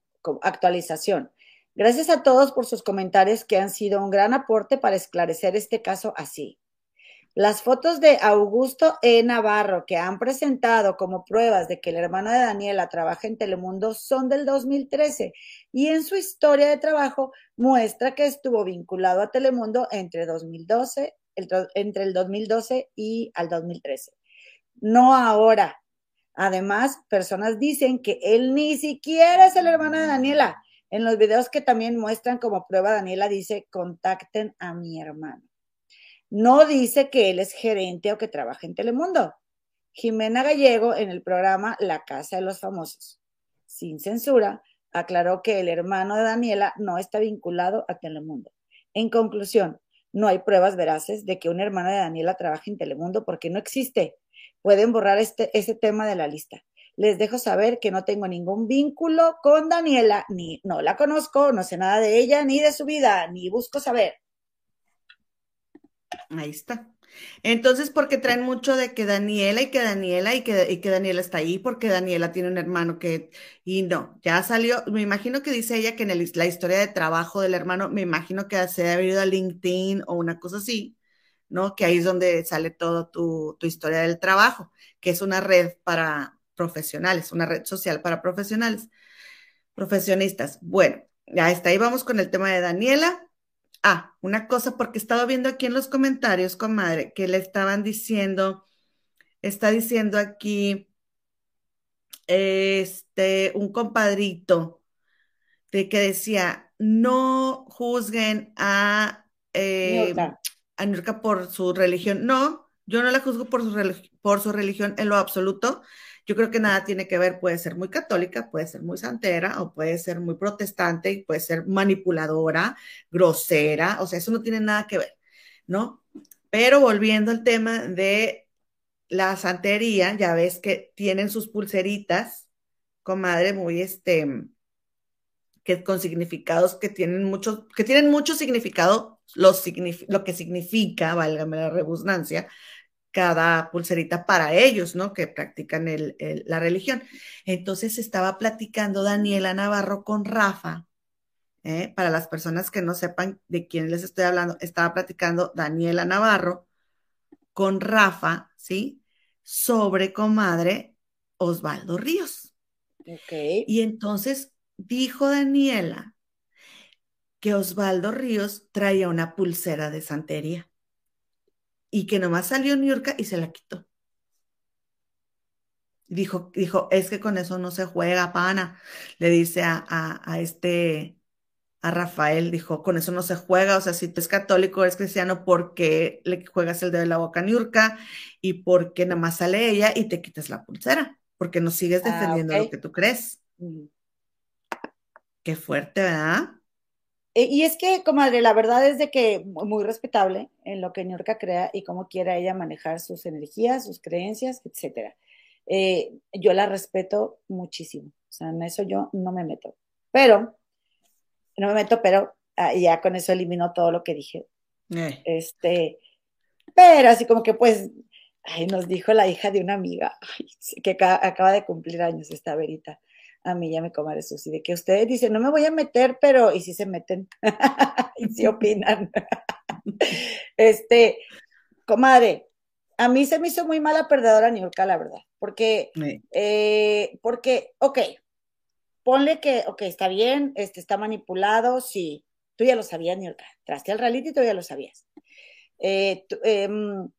S1: Actualización. Gracias a todos por sus comentarios que han sido un gran aporte para esclarecer este caso así. Las fotos de Augusto E. Navarro que han presentado como pruebas de que el hermano de Daniela trabaja en Telemundo son del 2013 y en su historia de trabajo muestra que estuvo vinculado a Telemundo entre 2012, entre el 2012 y al 2013. No ahora. Además, personas dicen que él ni siquiera es el hermano de Daniela. En los videos que también muestran como prueba, Daniela dice, contacten a mi hermano. No dice que él es gerente o que trabaja en Telemundo. Jimena Gallego en el programa La Casa de los Famosos, sin censura, aclaró que el hermano de Daniela no está vinculado a Telemundo. En conclusión, no hay pruebas veraces de que un hermano de Daniela trabaje en Telemundo porque no existe. Pueden borrar este, ese tema de la lista. Les dejo saber que no tengo ningún vínculo con Daniela, ni no la conozco, no sé nada de ella, ni de su vida, ni busco saber.
S2: Ahí está. Entonces, porque traen mucho de que Daniela y que Daniela y que, y que Daniela está ahí, porque Daniela tiene un hermano que, y no, ya salió, me imagino que dice ella que en la historia de trabajo del hermano, me imagino que se ha ido a LinkedIn o una cosa así, ¿no? Que ahí es donde sale todo tu, tu historia del trabajo, que es una red para profesionales, una red social para profesionales, profesionistas. Bueno, ya está, ahí vamos con el tema de Daniela. Ah, una cosa, porque estaba viendo aquí en los comentarios, comadre, que le estaban diciendo, está diciendo aquí, este, un compadrito, de que decía, no juzguen a, eh, a Nurka por su religión. No, yo no la juzgo por su, por su religión en lo absoluto. Yo creo que nada tiene que ver, puede ser muy católica, puede ser muy santera o puede ser muy protestante y puede ser manipuladora, grosera, o sea, eso no tiene nada que ver, ¿no? Pero volviendo al tema de la santería, ya ves que tienen sus pulseritas, comadre, muy este, que con significados que tienen mucho, que tienen mucho significado, lo que significa, válgame la redundancia, cada pulserita para ellos, ¿no? Que practican la religión. Entonces estaba platicando Daniela Navarro con Rafa. ¿eh? Para las personas que no sepan de quién les estoy hablando, estaba platicando Daniela Navarro con Rafa, ¿sí? sobre comadre Osvaldo Ríos.
S1: Ok.
S2: Y entonces dijo Daniela que Osvaldo Ríos traía una pulsera de santería y que nomás salió New York y se la quitó. Dijo, dijo, es que con eso no se juega, pana. Le dice a, a, este, a Rafael, dijo, con eso no se juega. O sea, si tú eres católico, eres cristiano, ¿por qué le juegas el dedo de la boca a Niurka? Y por qué nada más sale ella y te quitas la pulsera, porque no sigues ah, defendiendo lo que tú crees. Qué fuerte, ¿verdad?
S1: Eh, y es que, comadre, la verdad es de que muy respetable en lo que Niurka crea y cómo quiera ella manejar sus energías, sus creencias, etcétera. Eh, yo la respeto muchísimo. O sea, en eso yo no me meto. Pero, no me meto, pero ah, ya con eso elimino todo lo que dije. Eh. Este, pero así como que pues, ay, nos dijo la hija de una amiga, que acaba de cumplir años esta verita a mí ya me comadre Susi, de que ustedes dicen, no me voy a meter, pero, y si se meten, [LAUGHS] y si opinan. [LAUGHS] este, comadre, a mí se me hizo muy mala perdedora Niurka, la verdad, porque, eh, porque, ok, ponle que, ok, está bien, este, está manipulado, sí, tú ya lo sabías, Niurka, traste al reality, tú ya lo sabías. Eh, em,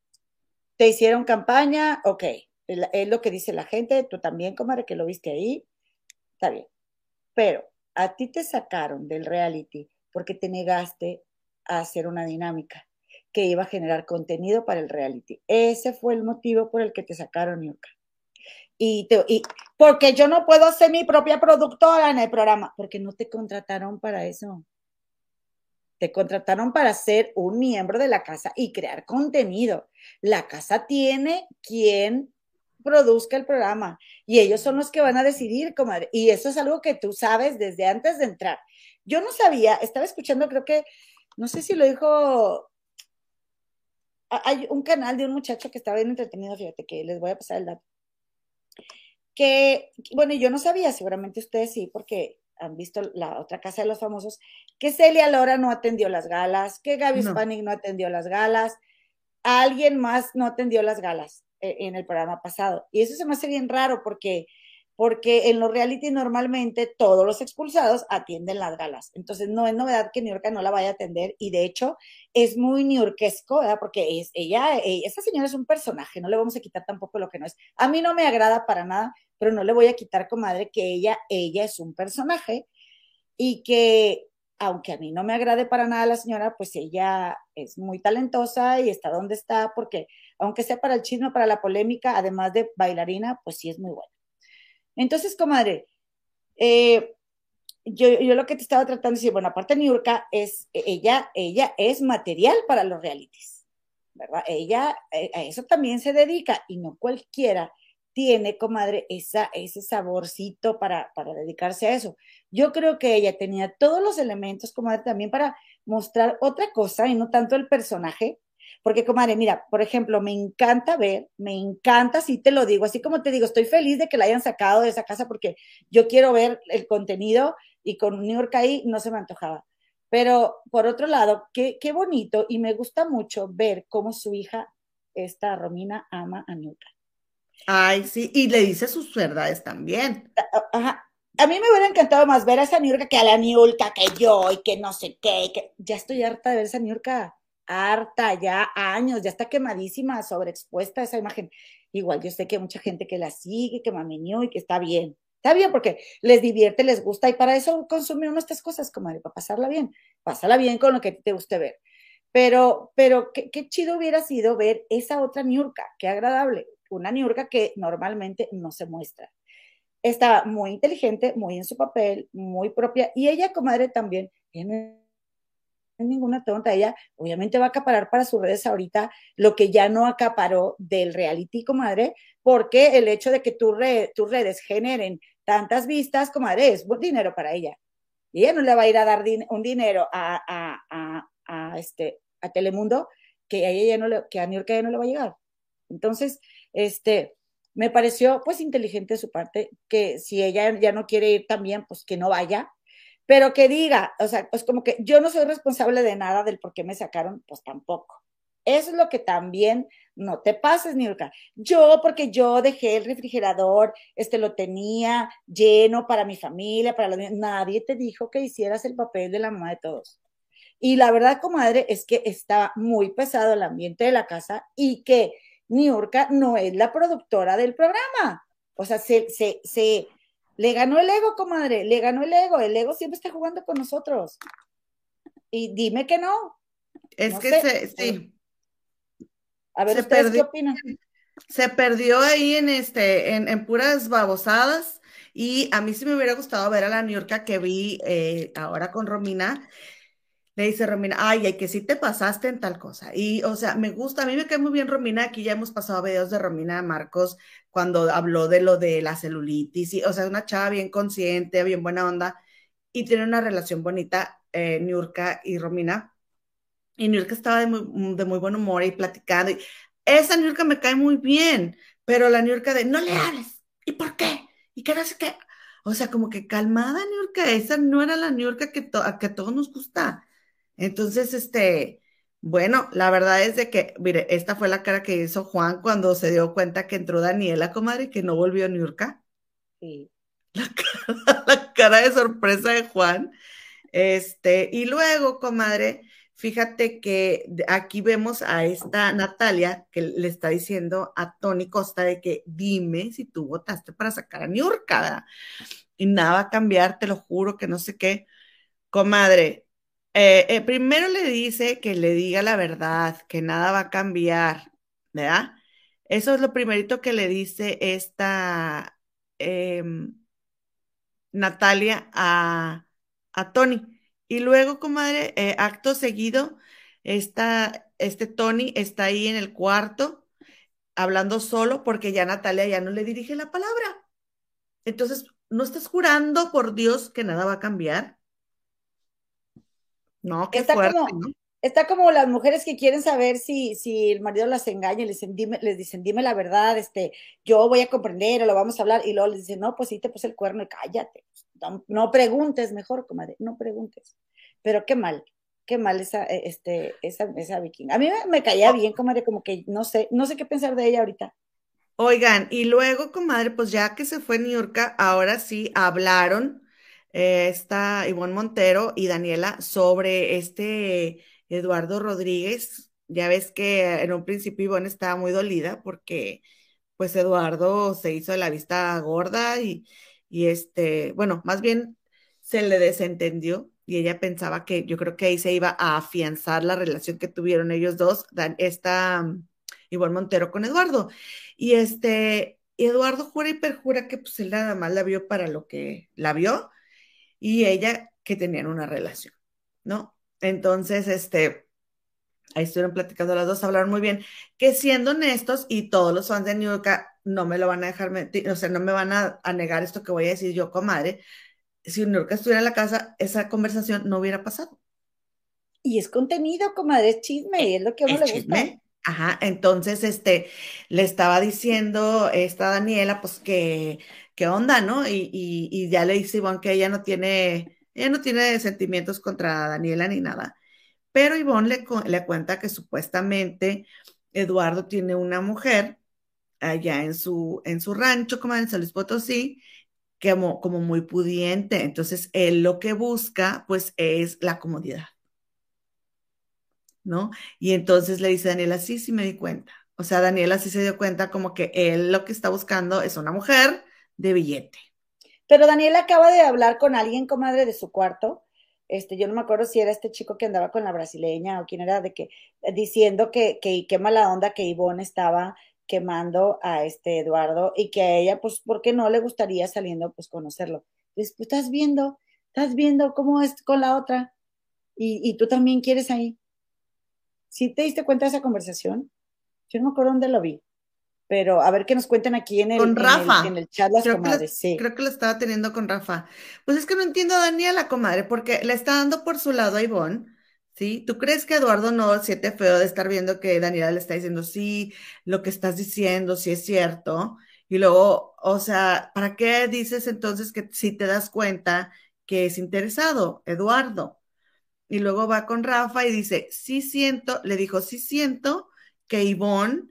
S1: te hicieron campaña, ok, es lo que dice la gente, tú también, comadre, que lo viste ahí, está bien. Pero a ti te sacaron del reality porque te negaste a hacer una dinámica que iba a generar contenido para el reality. Ese fue el motivo por el que te sacaron, Yuka. Y, y porque yo no puedo ser mi propia productora en el programa, porque no te contrataron para eso. Te contrataron para ser un miembro de la casa y crear contenido. La casa tiene quien produzca el programa y ellos son los que van a decidir, comadre. Y eso es algo que tú sabes desde antes de entrar. Yo no sabía, estaba escuchando, creo que, no sé si lo dijo, hay un canal de un muchacho que estaba bien entretenido, fíjate que les voy a pasar el dato. Que, bueno, yo no sabía, seguramente ustedes sí, porque han visto la otra casa de los famosos, que Celia Lora no atendió las galas, que Gaby no. no atendió las galas, alguien más no atendió las galas. Eh, en el programa pasado. Y eso se me hace bien raro porque, porque en los reality normalmente todos los expulsados atienden las galas. Entonces no es novedad que York no la vaya a atender y de hecho es muy niurquesco, ¿verdad? Porque es, ella, ella, esta señora es un personaje, no le vamos a quitar tampoco lo que no es. A mí no me agrada para nada, pero no le voy a quitar, comadre, que ella, ella es un personaje y que aunque a mí no me agrade para nada la señora, pues ella es muy talentosa y está donde está, porque aunque sea para el chisme, para la polémica, además de bailarina, pues sí es muy buena. Entonces, comadre, eh, yo, yo, lo que te estaba tratando de decir, bueno, aparte Niurka es, ella, ella es material para los realities, ¿verdad? Ella eh, a eso también se dedica y no cualquiera tiene, comadre, esa, ese saborcito para, dedicarse a eso. Yo creo que ella tenía todos los elementos, comadre, también para mostrar otra cosa y no tanto el personaje. Porque, comadre, mira, por ejemplo, me encanta ver, me encanta, si te lo digo, así como te digo, estoy feliz de que la hayan sacado de esa casa porque yo quiero ver el contenido y con New York ahí no se me antojaba. Pero por otro lado, qué, qué bonito y me gusta mucho ver cómo su hija, esta Romina, ama a New York.
S2: Ay, sí, y le dice sus verdades también.
S1: Ajá. A mí me hubiera encantado más ver a esa Niurka que a la Niurka que yo y que no sé qué. Que... Ya estoy harta de ver esa Niurka. Harta, ya años, ya está quemadísima, sobreexpuesta esa imagen. Igual yo sé que hay mucha gente que la sigue, que mamiñó y que está bien. Está bien porque les divierte, les gusta y para eso consumimos estas cosas, como para pasarla bien. Pásala bien con lo que te guste ver. Pero, pero qué, qué chido hubiera sido ver esa otra Niurka, qué agradable una niurga que normalmente no se muestra. Está muy inteligente, muy en su papel, muy propia, y ella, comadre, también, es ninguna tonta, ella obviamente va a acaparar para sus redes ahorita lo que ya no acaparó del reality, comadre, porque el hecho de que tus redes generen tantas vistas, comadre, es dinero para ella. Y ella no le va a ir a dar un dinero a, este, a Telemundo que a ella no le, que a New ya no le va a llegar. Entonces, este, me pareció pues inteligente su parte que si ella ya no quiere ir también, pues que no vaya, pero que diga, o sea, pues como que yo no soy responsable de nada del por qué me sacaron, pues tampoco. Eso es lo que también no te pases, Niurka. Yo, porque yo dejé el refrigerador, este lo tenía lleno para mi familia, para los Nadie te dijo que hicieras el papel de la mamá de todos. Y la verdad, comadre, es que está muy pesado el ambiente de la casa y que Niurka no es la productora del programa. O sea, se, se, se, le ganó el ego, comadre, le ganó el ego. El ego siempre está jugando con nosotros. Y dime que no.
S2: Es que se, sí.
S1: A ver, ¿ustedes qué opinan?
S2: Se perdió ahí en este, en, puras babosadas. Y a mí sí me hubiera gustado ver a la Niurka que vi eh, ahora con Romina. Le dice Romina, ay, que sí te pasaste en tal cosa. Y, o sea, me gusta, a mí me cae muy bien Romina, aquí ya hemos pasado videos de Romina Marcos cuando habló de lo de la celulitis, y, o sea, una chava bien consciente, bien buena onda, y tiene una relación bonita, eh, Niurka y Romina. Y Niurka estaba de muy, de muy buen humor y platicando. Y esa Niurka me cae muy bien, pero la Niurka de, no le hables, ¿y por qué? ¿Y qué no sé qué? O sea, como que calmada, Niurka, esa no era la Niurka que, que a todos nos gusta. Entonces, este, bueno, la verdad es de que, mire, esta fue la cara que hizo Juan cuando se dio cuenta que entró Daniela, comadre, y que no volvió a Niurka. Sí. La cara, [LAUGHS] la cara de sorpresa de Juan. Este, y luego, comadre, fíjate que aquí vemos a esta Natalia que le está diciendo a Tony Costa de que dime si tú votaste para sacar a Niurka. Y nada va a cambiar, te lo juro que no sé qué. Comadre, eh, eh, primero le dice que le diga la verdad, que nada va a cambiar, ¿verdad? Eso es lo primerito que le dice esta em, Natalia a, Tony. Y luego, comadre, eh, acto seguido, está, este Tony está ahí en el cuarto hablando solo porque ya Natalia ya no le dirige la palabra. Entonces, ¿no estás jurando por Dios que nada va a cambiar? No, qué
S1: está
S2: fuerte,
S1: como, Está como las mujeres que quieren saber si, si el marido las engaña, les dime, les dicen, dime la verdad, este, yo voy a comprender o lo vamos a hablar, y luego les dicen, no, pues sí te puse el cuerno y cállate. No, preguntes, mejor, comadre, no preguntes. Pero qué mal, qué mal esa, e, este, esa, esa vikinga. A mí me, caía oh. bien, comadre, como que no sé, no sé qué pensar de ella ahorita.
S2: Oigan, y luego, comadre, pues ya que se fue Niurka, ahora sí hablaron eh, está Ivonne Montero y Daniela sobre este Eduardo Rodríguez. Ya ves que en un principio Ivonne estaba muy dolida porque pues Eduardo se hizo de la vista gorda y, y este, bueno, más bien se le desentendió y ella pensaba que yo creo que ahí se iba a afianzar la relación que tuvieron ellos dos, esta mm, Ivonne Montero con Eduardo. Y este, Eduardo jura y perjura que pues él nada más la vio para lo que la vio y ella que tenían una relación, ¿no? Entonces, este, ahí estuvieron platicando las dos, hablaron muy bien, que siendo honestos y todos los fans de New York no me lo van a dejar mentir, o sea, no me van a, negar esto que voy a decir yo, comadre, si New York estuviera en la casa, esa conversación no hubiera pasado.
S1: Y es contenido, comadre, es chisme, y es lo que a uno le gusta.
S2: Ajá, entonces, este, le estaba diciendo esta Daniela, pues que qué onda, ¿no? Y, ya le dice Ivonne que ella no tiene, ella no tiene sentimientos contra Daniela ni nada. Pero Ivonne le, le cuenta que supuestamente Eduardo tiene una mujer allá en su, en su rancho, como en San Luis Potosí, como, como muy pudiente. Entonces, él lo que busca, pues, es la comodidad. ¿No? Y entonces le dice Daniela, sí, sí me di cuenta. O sea, Daniela sí se dio cuenta como que él lo que está buscando es una mujer de billete.
S1: Pero Daniela acaba de hablar con alguien, comadre, de su cuarto. Este, yo no me acuerdo si era este chico que andaba con la brasileña o quién era, de que, diciendo que, que qué mala onda que Ivonne estaba quemando a este Eduardo y que a ella, pues, ¿por qué no le gustaría saliendo, pues, conocerlo? Pues, pues estás viendo, estás viendo cómo es con la otra y, y tú también quieres ahí. ¿Sí te diste cuenta de esa conversación? Yo no me acuerdo dónde lo vi pero a ver qué nos cuentan aquí en el,
S2: con Rafa.
S1: En el, chat las
S2: creo comadres. Que Creo que lo estaba teniendo con Rafa. Pues es que no entiendo a Daniela, comadre, porque le está dando por su lado a Ivonne, ¿sí? ¿Tú crees que Eduardo no siente feo de estar viendo que Daniela le está diciendo, sí, lo que estás diciendo, sí es cierto? Y luego, o sea, ¿para qué dices entonces que si te das cuenta que es interesado, Eduardo? Y luego va con Rafa y dice, sí siento, le dijo, sí siento que Ivonne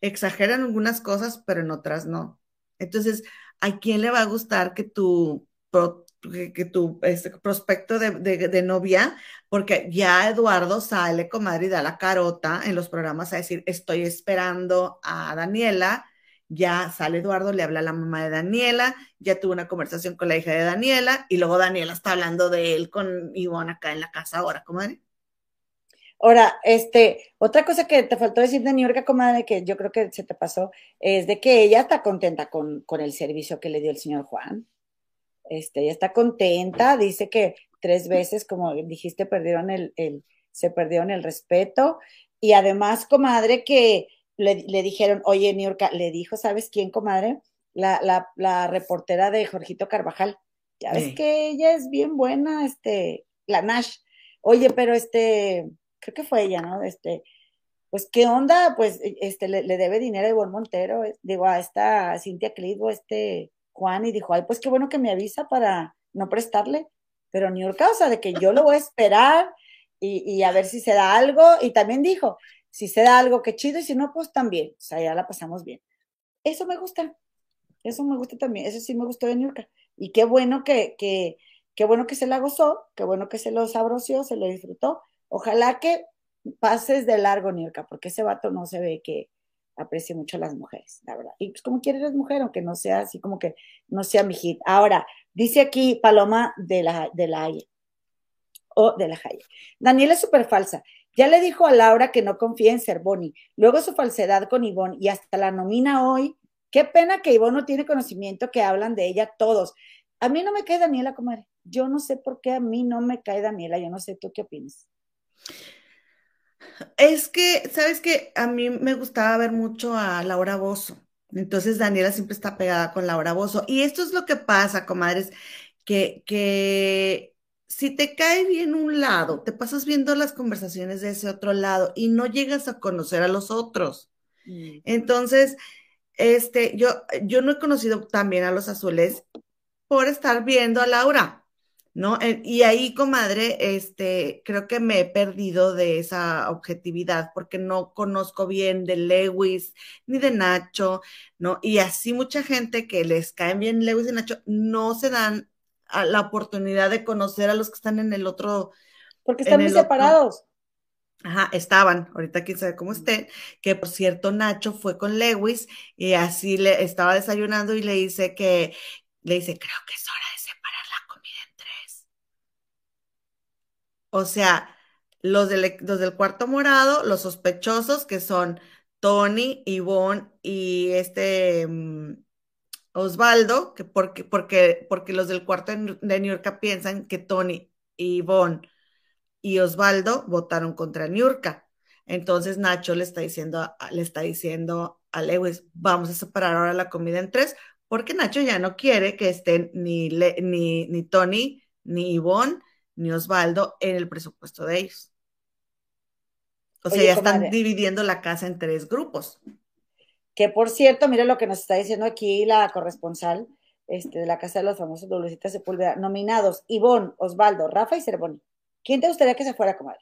S2: exageran algunas cosas, pero en otras no. Entonces, ¿a quién le va a gustar que tu, que, tu este, prospecto de, novia, porque ya Eduardo sale, comadre, y da la carota en los programas a decir, estoy esperando a Daniela, ya sale Eduardo, le habla a la mamá de Daniela, ya tuvo una conversación con la hija de Daniela, y luego Daniela está hablando de él con Ivonne acá en la casa ahora, comadre.
S1: Ahora, este, otra cosa que te faltó decir de New York, comadre, que yo creo que se te pasó, es de que ella está contenta con, con el servicio que le dio el señor Juan. Este, ella está contenta, dice que tres veces, como dijiste, perdieron el, el se perdieron el respeto. Y además, comadre, que le, dijeron, oye, New York, le dijo, ¿sabes quién, comadre? La, la, la reportera de Jorgito Carvajal. Ya ves que ella es bien buena, este, la Nash. Oye, pero este, creo que fue ella, ¿no? Este, pues, ¿qué onda? Pues, e, este, le, debe dinero a Ivonne Montero, eh, digo, a esta Cintia Clitbo, este Juan, y dijo, ay, pues qué bueno que me avisa para no prestarle, pero ni o sea, de que yo lo voy a esperar y, a ver si se da algo, y también dijo, si se da algo, qué chido, y si no, pues también, o sea, ya la pasamos bien. Eso me gusta, eso me gusta también, eso sí me gustó de York, y qué bueno que, que, qué bueno que se la gozó, qué bueno que se lo sabroció, se lo disfrutó, Ojalá que pases de largo, Nirka, porque ese vato no se ve que aprecie mucho a las mujeres, la verdad. Y pues como quieres eres mujer, aunque no sea así como que no sea mi hit. Ahora, dice aquí Paloma de la, de la o de la Haya. Daniela es súper falsa. Ya le dijo a Laura que no confía en Cervoni. Luego su falsedad con Ivonne y hasta la nomina hoy. Qué pena que Ivonne no tiene conocimiento que hablan de ella todos. A mí no me cae Daniela, comadre. Yo no sé por qué a mí no me cae Daniela. Yo no sé tú qué opinas.
S2: Es que, ¿sabes qué? A mí me gustaba ver mucho a Laura Bozo. Entonces Daniela siempre está pegada con Laura Bozo. Y esto es lo que pasa, comadres, que, que si te cae bien un lado, te pasas viendo las conversaciones de ese otro lado y no llegas a conocer a los otros. Mm. Entonces, este, yo, yo no he conocido también a los azules por estar viendo a Laura. ¿No? Eh, y ahí, comadre, este, creo que me he perdido de esa objetividad porque no conozco bien de Lewis ni de Nacho, ¿no? Y así mucha gente que les caen bien Lewis y Nacho no se dan la oportunidad de conocer a los que están en el otro.
S1: Porque están muy separados.
S2: Ajá, estaban, ahorita quién sabe cómo esté, que por cierto Nacho fue con Lewis y así le estaba desayunando y le dice que, le dice, creo que es hora O sea, los del, del cuarto morado, los sospechosos que son Tony, Ivonne y este mm, Osvaldo, que porque, porque, porque los del cuarto de York piensan que Tony, Ivonne y Osvaldo votaron contra York. Entonces Nacho le está diciendo, le está diciendo a Lewis, vamos a separar ahora la comida en tres, porque Nacho ya no quiere que estén ni, ni, ni Tony, ni Ivonne, ni Osvaldo en el presupuesto de ellos. O sea, ya están dividiendo la casa en tres grupos.
S1: Que por cierto, mira lo que nos está diciendo aquí la corresponsal este, de la Casa de los Famosos Dolorita Sepúlveda. Nominados, Ivonne, Osvaldo, Rafa y Cervoni. ¿Quién te gustaría que se fuera, comadre?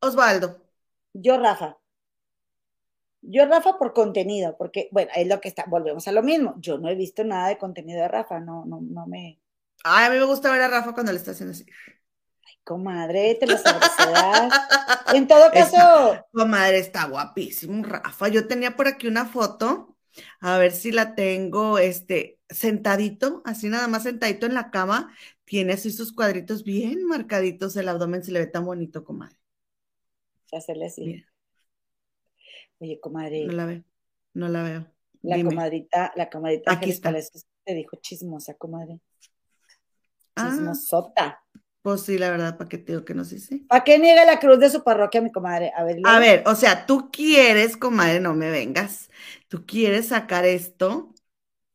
S2: Osvaldo.
S1: Yo, Rafa. Yo, Rafa, por contenido, porque, bueno, es lo que está, volvemos a lo mismo. Yo no he visto nada de contenido de Rafa, no, no, no me,
S2: Ay, a mí me gusta ver a Rafa cuando le está haciendo así.
S1: Ay, comadre, te lo [LAUGHS] sabes. En todo caso.
S2: comadre, está guapísimo, Rafa. Yo tenía por aquí una foto, a ver si la tengo, este, sentadito, así nada más sentadito en la cama. Tiene así sus cuadritos bien marcaditos, el abdomen se le ve tan bonito, comadre.
S1: Hacerle así. Oye, comadre.
S2: No la veo, no la veo.
S1: La comadrita, la comadrita Aquí está. te dijo chismosa, comadre. Chismosota. Ah,
S2: pues sí, la verdad, ¿para qué te digo que no sé si?
S1: ¿Para qué niega la cruz de su parroquia, mi comadre? A ver,
S2: a ver, o sea, tú quieres, comadre, no me vengas. Tú quieres sacar esto.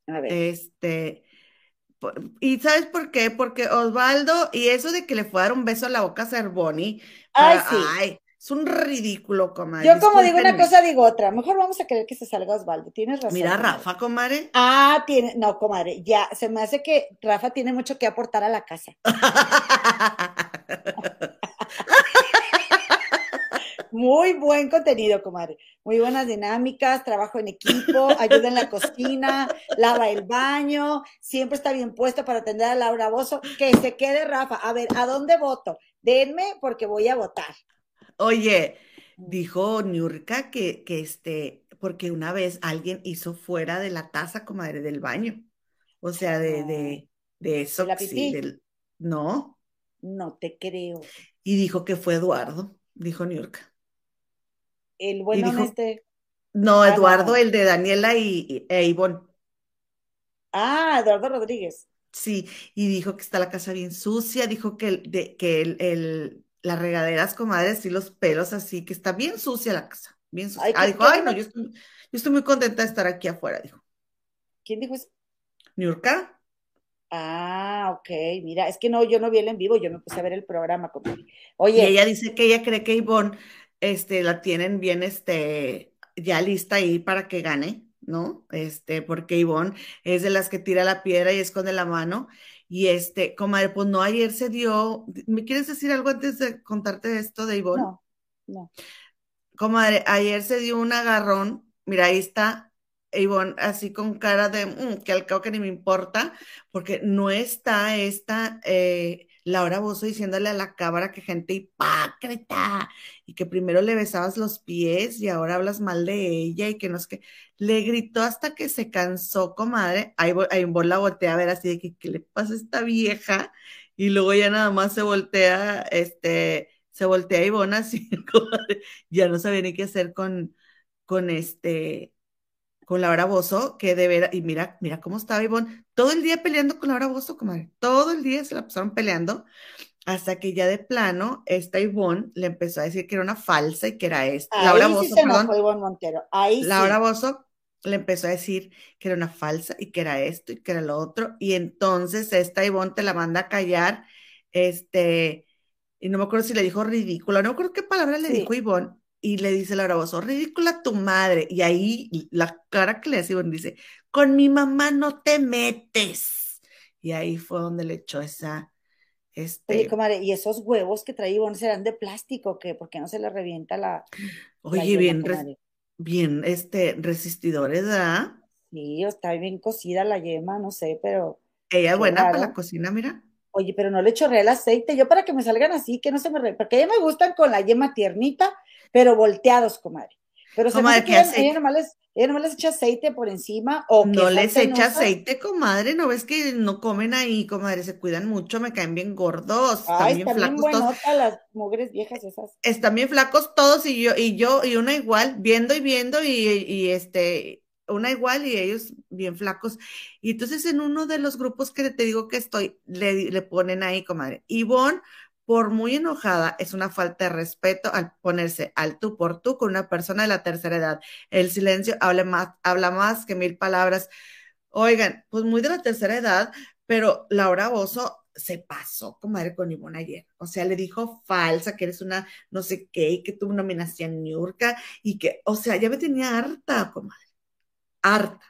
S2: A ver. Este. ¿Y sabes por qué? Porque Osvaldo, y eso de que le fue a dar un beso a la boca a Cervoni.
S1: Ay, sí.
S2: Ay, es un ridículo, comadre.
S1: Yo como digo una cosa, digo otra. Mejor vamos a querer que se salga Osvaldo. Tienes razón.
S2: Mira, Rafa, comadre.
S1: Ah, tiene, no, comadre. Ya, se me hace que Rafa tiene mucho que aportar a la casa. Muy buen contenido, comadre. Muy buenas dinámicas, trabajo en equipo, ayuda en la cocina, lava el baño, siempre está bien puesto para atender a Laura Bozo. Que se quede, Rafa. A ver, ¿a dónde voto? Denme porque voy a votar.
S2: Oye, dijo Niurka que, que este, porque una vez alguien hizo fuera de la taza, comadre, del baño. O sea, de, de, de eso. ¿De la sí, no.
S1: No te creo.
S2: Y dijo que fue Eduardo, dijo Niurka.
S1: El bueno este.
S2: No, ah, Eduardo, el de Daniela y, e Ivonne.
S1: Ah, Eduardo Rodríguez.
S2: Sí, y dijo que está la casa bien sucia, dijo que, el, de, que el, el, las regaderas, comadres, y los pelos así, que está bien sucia la casa, bien sucia. ah, dijo, ay, no, yo estoy, yo estoy, muy contenta de estar aquí afuera, dijo.
S1: ¿Quién dijo eso?
S2: Niurka.
S1: Ah, ok, mira, es que no, yo no vi el en vivo, yo me puse a ver el programa. Oye.
S2: Y ella dice que ella cree que Ivonne este, la tienen bien, este, ya lista ahí para que gane, ¿no? Este, porque Ivonne es de las que tira la piedra y esconde la mano. Y este, comadre, pues no, ayer se dio, ¿me quieres decir algo antes de contarte esto de Ivonne?
S1: No, no.
S2: Comadre, ayer se dio un agarrón, mira, ahí está Ivonne así con cara de, mm, que al cabo que ni me importa, porque no está esta, eh, Laura Bozo diciéndole a la cámara que gente hipócrita y que primero le besabas los pies y ahora hablas mal de ella y que no es que le gritó hasta que se cansó, comadre. Ahí, ahí la voltea a ver así de que qué le pasa a esta vieja y luego ya nada más se voltea, este, se voltea Ivonne así, [LAUGHS] comadre, ya no sabía ni qué hacer con, con este, con Laura Bozo, que de ver, y mira, mira cómo estaba Ivonne, todo el día peleando con Laura Bozo, comadre, todo el día se la pasaron peleando, hasta que ya de plano, esta Ivonne le empezó a decir que era una falsa y que era esta. Laura Bozo, perdón.
S1: Montero. Ahí
S2: Laura Bozo le empezó a decir que era una falsa y que era esto y que era lo otro, y entonces esta Ivonne te la manda a callar, este, y no me acuerdo si le dijo ridícula, no me acuerdo qué palabra le dijo Ivonne, y le dice Laura Bozo, ridícula tu madre. Y ahí la cara que le hace, dice, con mi mamá no te metes. Y ahí fue donde le echó esa. Este...
S1: Oye, comadre, ¿y esos huevos que trae Ivonne serán de plástico? ¿Qué? ¿Por qué no se le revienta la.
S2: Oye, bien, bien, este, resistidores, ¿verdad?
S1: Sí, está bien cocida la yema, no sé, pero.
S2: Ella es buena para la cocina, mira.
S1: Oye, pero no le chorré el aceite. Yo para que me salgan así, que no se me... Re... Porque a ella me gustan con la yema tiernita, pero volteados, comadre. Pero se me que ella, nomás les, ella les echa aceite por encima o
S2: No les echa aceite, comadre, ¿no ves que no comen ahí, comadre? Se cuidan mucho, me caen bien gordos.
S1: Ay, están bien flacos todos. las mujeres viejas esas.
S2: Están bien flacos todos y yo, y yo, y una igual, viendo y viendo y, y este una igual y ellos bien flacos. Y entonces en uno de los grupos que te digo que estoy, le, le ponen ahí, comadre, Ivonne, por muy enojada, es una falta de respeto al ponerse al tú por tú con una persona de la tercera edad. El silencio habla más, habla más que mil palabras. Oigan, pues muy de la tercera edad, pero Laura Bozo se pasó, comadre, con Ivonne ayer. O sea, le dijo falsa, que eres una no sé qué, y que tú nominación Niurka, y que, o sea, ya me tenía harta, comadre harta.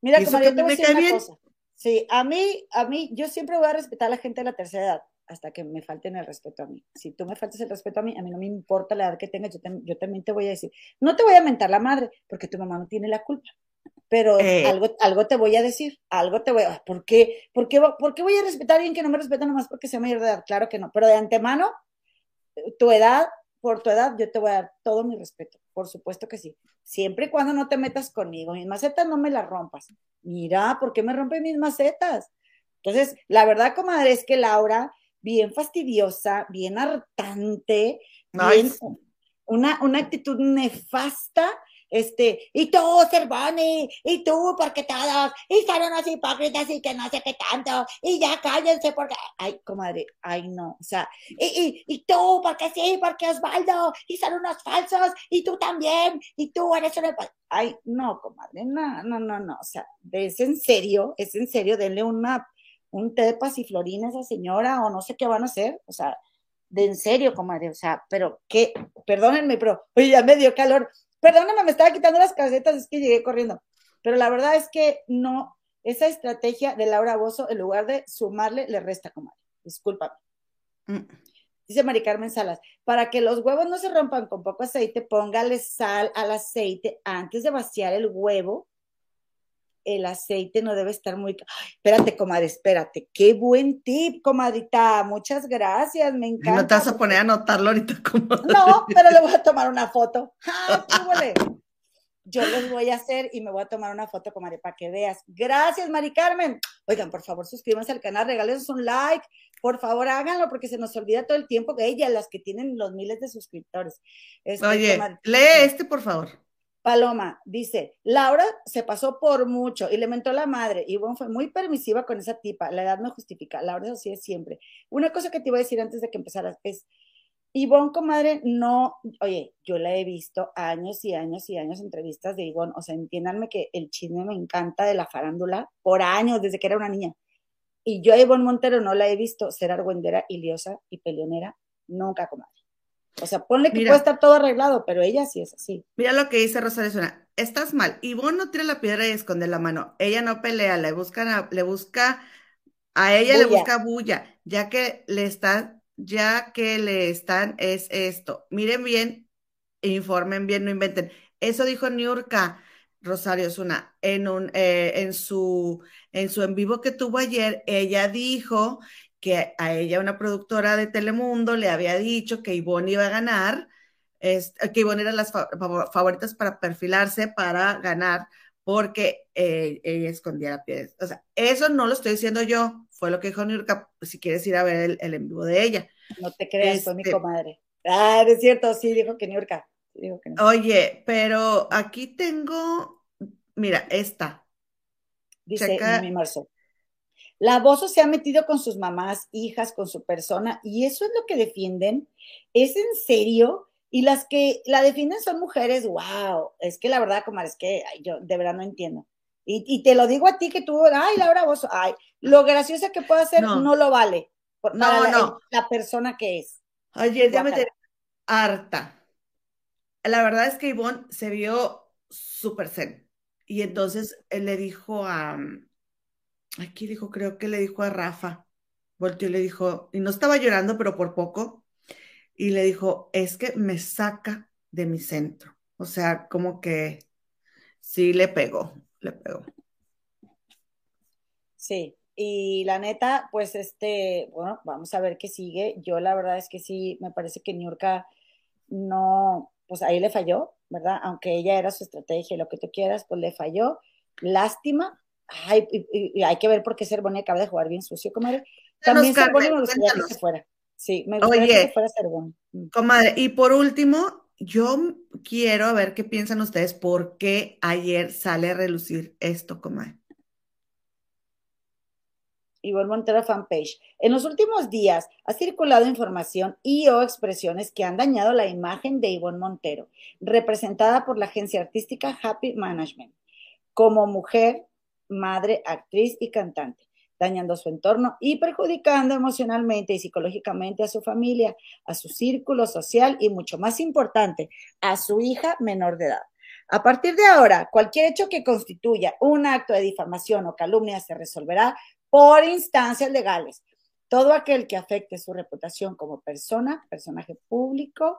S1: Mira, como yo te voy a una cosa. Sí, a mí, a mí, yo siempre voy a respetar a la gente de la tercera edad hasta que me falten el respeto a mí. Si tú me faltas el respeto a mí, a mí no me importa la edad que tengas, yo, yo también te voy a decir, no te voy a mentar la madre, porque tu mamá no tiene la culpa, pero eh. algo, algo te voy a decir, algo te voy a... ¿Por qué, por, qué, ¿Por qué voy a respetar a alguien que no me respeta nomás porque sea mayor de edad? Claro que no, pero de antemano, tu edad por tu edad, yo te voy a dar todo mi respeto, por supuesto que sí. Siempre y cuando no te metas conmigo, mis macetas no me las rompas. Mira, ¿por qué me rompen mis macetas? Entonces, la verdad, comadre, es que Laura, bien fastidiosa, bien hartante, una, una actitud nefasta, este, y tú, Cervoni, y tú, porque todos, y son unos hipócritas y que no sé qué tanto, y ya cállense porque, ay, comadre, ay, no, o sea, y, y, y tú, porque sí, porque Osvaldo, y son unos falsos, y tú también, y tú eres un, ay, no, comadre, no, no, no, no, o sea, es en serio, es en serio, denle una, un té de pasiflorina a esa señora, o no sé qué van a hacer, o sea, de en serio, comadre, o sea, pero que, perdónenme, pero, oye, ya me dio calor, Perdóname, me estaba quitando las casetas, es que llegué corriendo. Pero la verdad es que no, esa estrategia de Laura Bozo, en lugar de sumarle, le resta, comadre. Discúlpame. Mm. Dice Mari Carmen Salas, para que los huevos no se rompan con poco aceite, póngale sal al aceite antes de vaciar el huevo. El aceite no debe estar muy... espérate, comadre, espérate. Qué buen tip, comadita. Muchas gracias, me encanta.
S2: No te vas a poner a anotarlo ahorita, comadre. [LAUGHS]
S1: No, pero le [LAUGHS] voy a tomar una foto. ¡Ah, yo los voy a hacer y me voy a tomar una foto con María para que veas. Gracias, Mari Carmen. Oigan, por favor, suscríbanse al canal, regalen un like. Por favor, háganlo porque se nos olvida todo el tiempo que ellas, las que tienen los miles de suscriptores.
S2: Este, Oye, lee este, por favor.
S1: Paloma dice, Laura se pasó por mucho y le mentó la madre. Y bueno, fue muy permisiva con esa tipa. La edad no justifica. Laura eso sí es siempre. Una cosa que te iba a decir antes de que empezaras es, Ivonne, comadre, no, oye, yo la he visto años y años y años entrevistas de Ivonne, o sea, entiéndanme que el chisme me encanta de la farándula por años, desde que era una niña. Y yo a Ivonne Montero no la he visto ser argüendera, iliosa y peleonera, nunca, comadre. O sea, ponle que puede estar todo arreglado, pero ella sí es así.
S2: Mira lo que dice Rosario Zuna. Estás mal. Ivonne no tira la piedra y esconde la mano. Ella no pelea, le busca, le busca, a ella le busca bulla, ya que le está ya que le están, es esto. Miren bien, informen bien, no inventen. Eso dijo Niurka Rosario Zuna en, un, eh, en, su, en su en vivo que tuvo ayer. Ella dijo que a ella, una productora de Telemundo, le había dicho que Ivonne iba a ganar, es, que Ivonne era las favoritas para perfilarse, para ganar, porque eh, ella escondía la piedra. O sea, eso no lo estoy diciendo yo, fue lo que dijo Nurka, si quieres ir a ver el, en vivo de ella.
S1: No te creas, fue mi este comadre. Ah, es cierto, sí, dijo que Nurka.
S2: Oye, pero aquí tengo, mira, esta.
S1: Dice mi Marzo. La voz se ha metido con sus mamás, hijas, con su persona, y eso es lo que defienden. ¿Es en serio? Y las que la defienden son mujeres, wow. Es que la verdad, comadre, es que yo de verdad no entiendo. Y, te lo digo a ti que tú, ay, Laura vos, ay, lo graciosa que pueda ser no, lo vale. no, la, no. La persona que es.
S2: Oye, ya me harta. La verdad es que Ivonne se vio súper zen. Y entonces él le dijo a, aquí dijo, creo que le dijo a Rafa, volteó y le dijo, y no estaba llorando, pero por poco, y le dijo, es que me saca de mi centro. O sea, como que sí le pegó le pegó.
S1: Sí, y la neta, pues este, bueno, vamos a ver qué sigue. Yo la verdad es que sí, me parece que Niurka no, pues ahí le falló, ¿verdad? Aunque ella era su estrategia y lo que tú quieras, pues le falló. Lástima. Ay, y, hay que ver por qué Cervoni acaba de jugar bien sucio, comadre. También Cervoni me gustaría que se fuera. Sí, me gustaría que se fuera Cervoni.
S2: Mm. Comadre, y por último, yo quiero ver qué piensan ustedes, por qué ayer sale a relucir esto, comadre.
S1: Ivonne Montero fanpage. En los últimos días ha circulado información y o expresiones que han dañado la imagen de Ivonne Montero, representada por la agencia artística Happy Management, como mujer, madre, actriz y cantante dañando su entorno y perjudicando emocionalmente y psicológicamente a su familia, a su círculo social y, mucho más importante, a su hija menor de edad. A partir de ahora, cualquier hecho que constituya un acto de difamación o calumnia se resolverá por instancias legales. Todo aquel que afecte su reputación como persona, personaje público,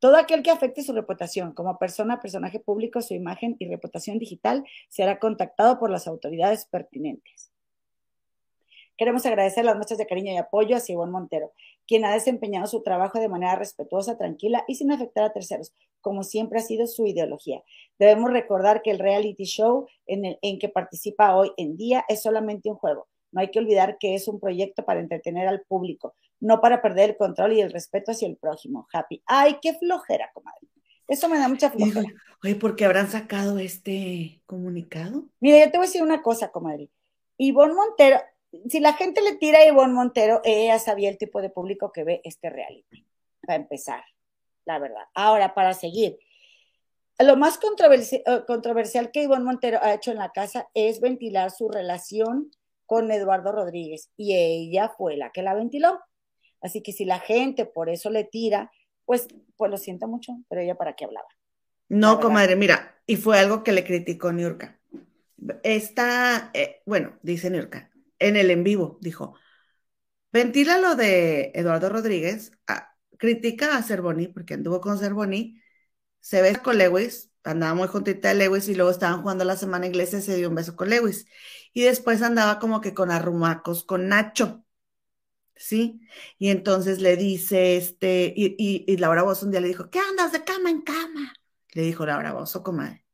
S1: todo aquel que afecte su reputación como persona, personaje público, su imagen y reputación digital será contactado por las autoridades pertinentes. Queremos agradecer las muestras de cariño y apoyo a Simón Montero, quien ha desempeñado su trabajo de manera respetuosa, tranquila y sin afectar a terceros, como siempre ha sido su ideología. Debemos recordar que el reality show en, el, en que participa hoy en día es solamente un juego. No hay que olvidar que es un proyecto para entretener al público, no para perder el control y el respeto hacia el prójimo. Happy. Ay, qué flojera, comadre. Eso me da mucha flojera.
S2: Oye, ¿por qué habrán sacado este comunicado?
S1: Mira, yo te voy a decir una cosa, comadre. Ivonne Montero, si la gente le tira a Ivonne Montero, ella sabía el tipo de público que ve este reality, para empezar, la verdad. Ahora, para seguir, lo más controversial, eh, controversial que Ivonne Montero ha hecho en la casa es ventilar su relación con Eduardo Rodríguez y ella fue la que la ventiló. Así que si la gente por eso le tira, pues, pues lo siento mucho, pero ella para qué hablaba.
S2: No, comadre, mira, y fue algo que le criticó Niurka. Está, eh, bueno, dice Niurka, en el en vivo, dijo, ventila lo de Eduardo Rodríguez, ah, critica a Cervoni, porque anduvo con Cervoni, se ve con Lewis, andaba muy juntita de Lewis y luego estaban jugando la semana inglesa y se dio un beso con Lewis. Y después andaba como que con arrumacos con Nacho. ¿Sí? Y entonces le dice, este, y, y, Laura Bozo un día le dijo, ¿qué andas de cama en cama? Le dijo Laura Bozo, comadre.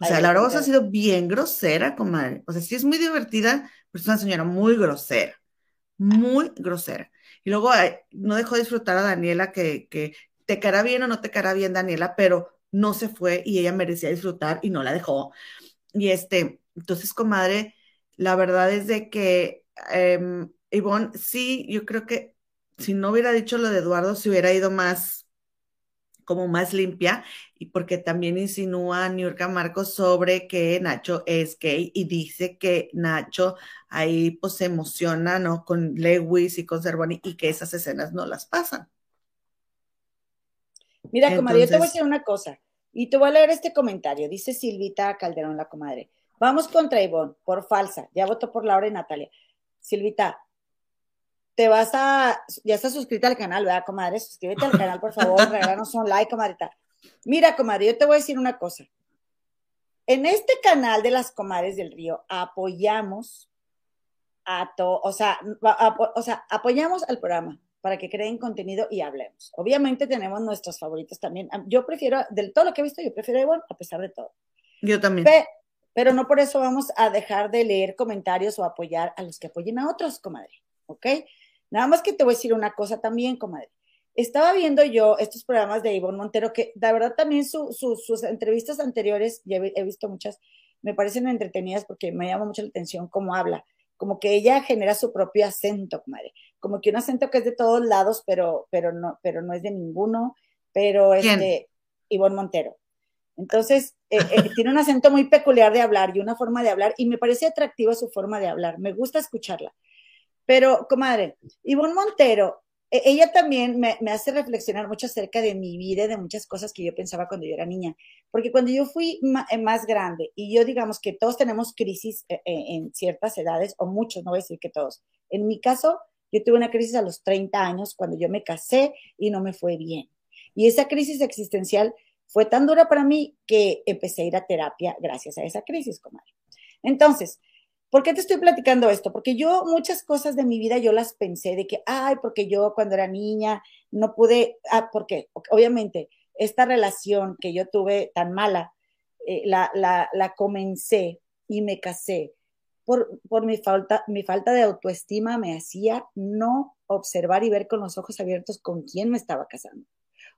S2: O sea, Laura Bozo ha sido bien grosera, comadre. O sea, sí es muy divertida, pero es una señora muy grosera. Muy grosera. Y luego no dejó de disfrutar a Daniela, que, que te cara bien o no te cara bien, Daniela, pero no se fue y ella merecía disfrutar y no la dejó. Y este, entonces, comadre, la verdad es de que eh, Ivonne, sí, yo creo que si no hubiera dicho lo de Eduardo, se hubiera ido más, como más limpia, y porque también insinúa Niurka Marcos sobre que Nacho es gay y dice que Nacho ahí pues se emociona, ¿no? Con Lewis y con Cervoni y que esas escenas no las pasan.
S1: Mira, comadre, yo te voy a decir una cosa y te voy a leer este comentario. Dice Silvita Calderón, la comadre. Vamos contra Ivonne, por falsa. Ya votó por Laura y Natalia. Silvita, te vas a, ya estás suscrita al canal, ¿verdad, comadre? Suscríbete al canal, por favor, [LAUGHS] regálanos un like, comadrita. Mira, comadre, yo te voy a decir una cosa. En este canal de las comadres del río apoyamos a todo, o sea, o sea, apoyamos al programa para que creen contenido y hablemos. Obviamente tenemos nuestros favoritos también. Yo prefiero, del todo lo que he visto, yo prefiero a Ivonne a pesar de todo.
S2: Yo también.
S1: pero no por eso vamos a dejar de leer comentarios o apoyar a los que apoyen a otros, comadre. ¿Ok? Nada más que te voy a decir una cosa también, comadre. Estaba viendo yo estos programas de Ivonne Montero, que de verdad también sus entrevistas anteriores, ya he, visto muchas, me parecen entretenidas porque me llama mucho la atención cómo habla. Como que ella genera su propio acento, comadre. Como que un acento que es de todos lados, pero, pero, no, pero no es de ninguno. Pero es de Ivonne Montero. Entonces, eh, eh, [LAUGHS] tiene un acento muy peculiar de hablar y una forma de hablar, y me parece atractiva su forma de hablar. Me gusta escucharla. Pero, comadre, Ivonne Montero, ella también me, hace reflexionar mucho acerca de mi vida y de muchas cosas que yo pensaba cuando yo era niña. Porque cuando yo fui eh, más grande, y yo digamos que todos tenemos crisis eh, eh, en ciertas edades, o muchos, no voy a decir que todos. En mi caso, yo tuve una crisis a los 30 años cuando yo me casé y no me fue bien. Y esa crisis existencial fue tan dura para mí que empecé a ir a terapia gracias a esa crisis, comadre. Entonces, ¿Por qué te estoy platicando esto? Porque yo muchas cosas de mi vida yo las pensé de que, ay, porque yo cuando era niña no pude, ah, porque obviamente esta relación que yo tuve tan mala, eh, la, la, la, comencé y me casé por, por mi, falta, mi falta de autoestima me hacía no observar y ver con los ojos abiertos con quién me estaba casando.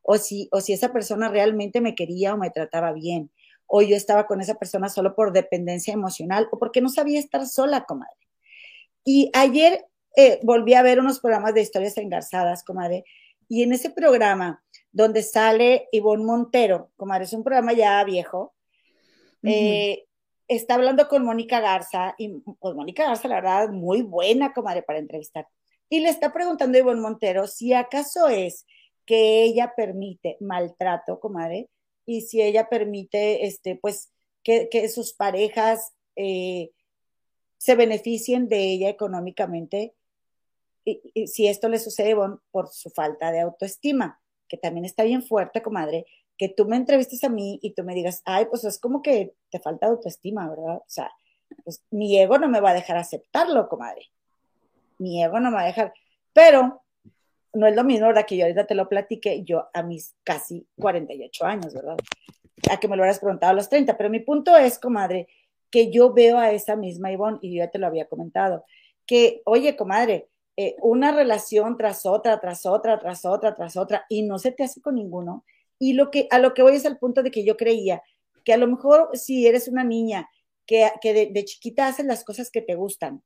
S1: O si, o si esa persona realmente me quería o me trataba bien o yo estaba con esa persona solo por dependencia emocional o porque no sabía estar sola, comadre. Y ayer eh, volví a ver unos programas de historias engarzadas, comadre, y en ese programa donde sale Ivonne Montero, comadre, es un programa ya viejo, eh, está hablando con Mónica Garza, y pues Mónica Garza, la verdad, muy buena, comadre, para entrevistar. Y le está preguntando a Ivonne Montero si acaso es que ella permite maltrato, comadre, y si ella permite, este, pues, que, sus parejas eh, se beneficien de ella económicamente, y, si esto le sucede por su falta de autoestima, que también está bien fuerte, comadre, que tú me entrevistes a mí y tú me digas, ay, pues es como que te falta autoestima, ¿verdad? O sea, pues mi ego no me va a dejar aceptarlo, comadre. Mi ego no me va a dejar. Pero no es lo mismo, ¿verdad? Que yo ahorita te lo platiqué, yo a mis casi 48 años, ¿verdad? A que me lo hubieras preguntado a los 30, pero mi punto es, comadre, que yo veo a esa misma Ivonne, y yo ya te lo había comentado, que, oye, comadre, eh, una relación tras otra, tras otra, tras otra, tras otra, y no se te hace con ninguno. Y lo que, a lo que voy es al punto de que yo creía que a lo mejor si eres una niña que, que de, de chiquita haces las cosas que te gustan,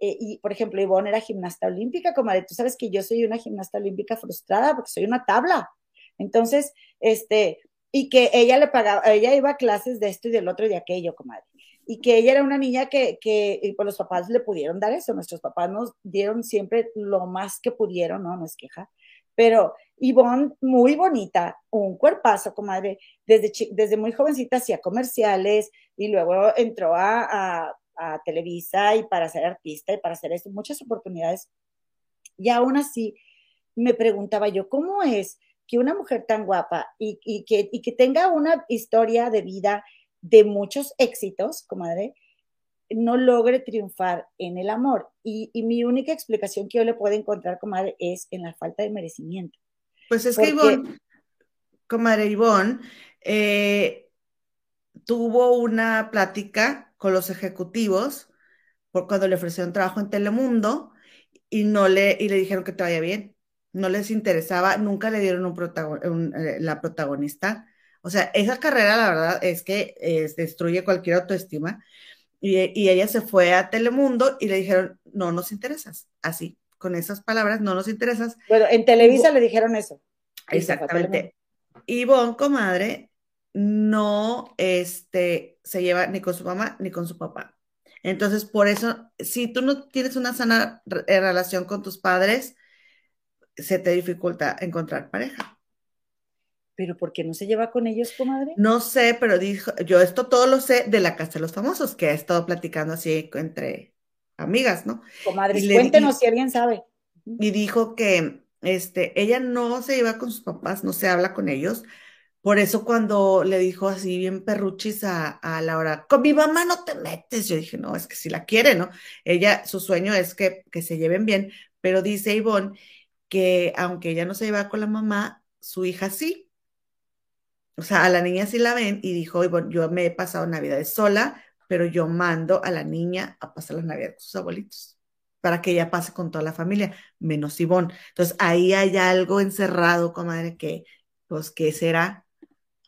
S1: eh, y por ejemplo, Ivonne era gimnasta olímpica, como de tú sabes que yo soy una gimnasta olímpica frustrada porque soy una tabla. Entonces, este, y que ella le pagaba, ella iba a clases de esto y del otro y de aquello, comadre. Y que ella era una niña que, que y pues los papás le pudieron dar eso. Nuestros papás nos dieron siempre lo más que pudieron, ¿no? No es queja. Pero Ivonne, muy bonita, un cuerpazo, comadre. Desde, desde muy jovencita hacía comerciales y luego entró a Televisa y para ser artista y para hacer esto, muchas oportunidades Y aún así, me preguntaba yo, ¿cómo es que una mujer tan guapa y, que, y que tenga una historia de vida de muchos éxitos, comadre, no logre triunfar en el amor. Y, mi única explicación que yo le puedo encontrar, comadre, es en la falta de merecimiento.
S2: Pues es que Ivonne, comadre Ivonne, eh, tuvo una plática con los ejecutivos por cuando le ofrecieron trabajo en Telemundo y no le, y le dijeron que te vaya bien. No les interesaba, nunca le dieron un, eh, la protagonista. O sea, esa carrera, la verdad, es que destruye cualquier autoestima. Y, ella se fue a Telemundo y le dijeron, no nos interesas. Así, con esas palabras, no nos interesas.
S1: Bueno, en Televisa le dijeron eso.
S2: Exactamente. Y Bon, comadre, no este, se lleva ni con su mamá ni con su papá. Entonces, por eso, si tú no tienes una sana eh, relación con tus padres, se te dificulta encontrar pareja.
S1: ¿Pero por qué no se lleva con ellos, comadre?
S2: No sé, pero dijo, yo esto todo lo sé de la Casa de los Famosos, que ha estado platicando así entre amigas, ¿no?
S1: Comadre, cuéntenos si alguien sabe.
S2: Y dijo que este, ella no se lleva con sus papás, no se habla con ellos. Por eso cuando le dijo así bien perruchis a, a Laura, con mi mamá no te metes, yo dije, no, es que si la quiere, ¿no? Ella, su sueño es que, que se lleven bien, pero dice Ivonne que aunque ella no se lleva con la mamá, su hija sí, o sea, a la niña sí la ven y dijo, bueno, yo me he pasado Navidades sola, pero yo mando a la niña a pasar las Navidades con sus abuelitos para que ella pase con toda la familia, menos Ivonne. Entonces, ahí hay algo encerrado, comadre, que, pues, ¿qué será?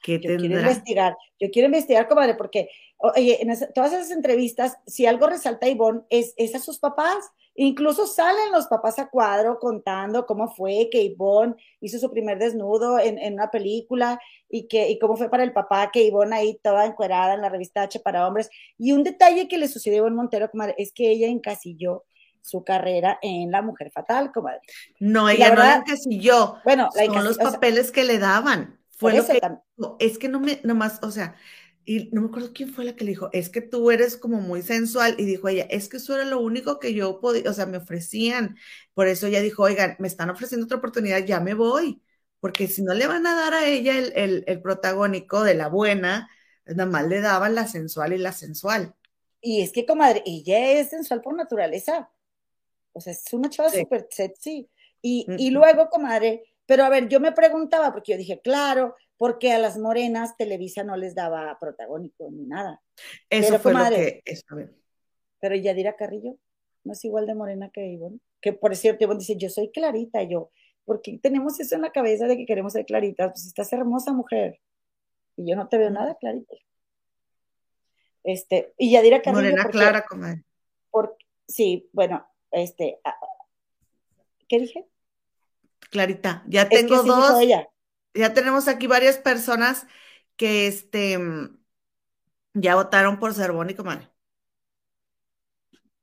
S1: ¿Qué yo quiero investigar, yo quiero investigar, comadre, porque, oye, en todas esas entrevistas, si algo resalta a Ivonne, es, es a sus papás, Incluso salen los papás a cuadro contando cómo fue que Ivonne hizo su primer desnudo en, una película y, que, y cómo fue para el papá que Ivonne ahí toda encuerada en la revista H para hombres. Y un detalle que le sucedió a Ivonne Montero, comadre, es que ella encasilló su carrera en La Mujer Fatal, comadre.
S2: No, ella no la encasilló. Bueno, son los papeles que le daban. Fue lo que, es que no me, nomás, o sea, y no me acuerdo quién fue la que le dijo, es que tú eres como muy sensual. Y dijo ella, es que eso era lo único que yo podía, o sea, me ofrecían. Por eso ella dijo, oigan, me están ofreciendo otra oportunidad, ya me voy. Porque si no le van a dar a ella el, el, protagónico de la buena, nada más le daban la sensual y la sensual.
S1: Y es que, comadre, ella es sensual por naturaleza. O sea, es una chava súper sexy. Y, y luego, comadre, pero a ver, yo me preguntaba, porque yo dije, claro, porque a las morenas Televisa no les daba protagónico ni nada.
S2: Eso pero, fue lo que...
S1: Pero Yadira Carrillo no es igual de morena que Ivonne. Que por cierto, Ivonne dice, yo soy clarita, yo. porque tenemos eso en la cabeza de que queremos ser claritas? Pues estás hermosa mujer. Y yo no te veo nada clarita. Este, y Yadira Carrillo.
S2: Morena clara, comadre.
S1: Sí, bueno, este, ¿qué dije?
S2: Clarita, ya tengo dos ya tenemos aquí varias personas que este, ya votaron por Cervoni, comadre.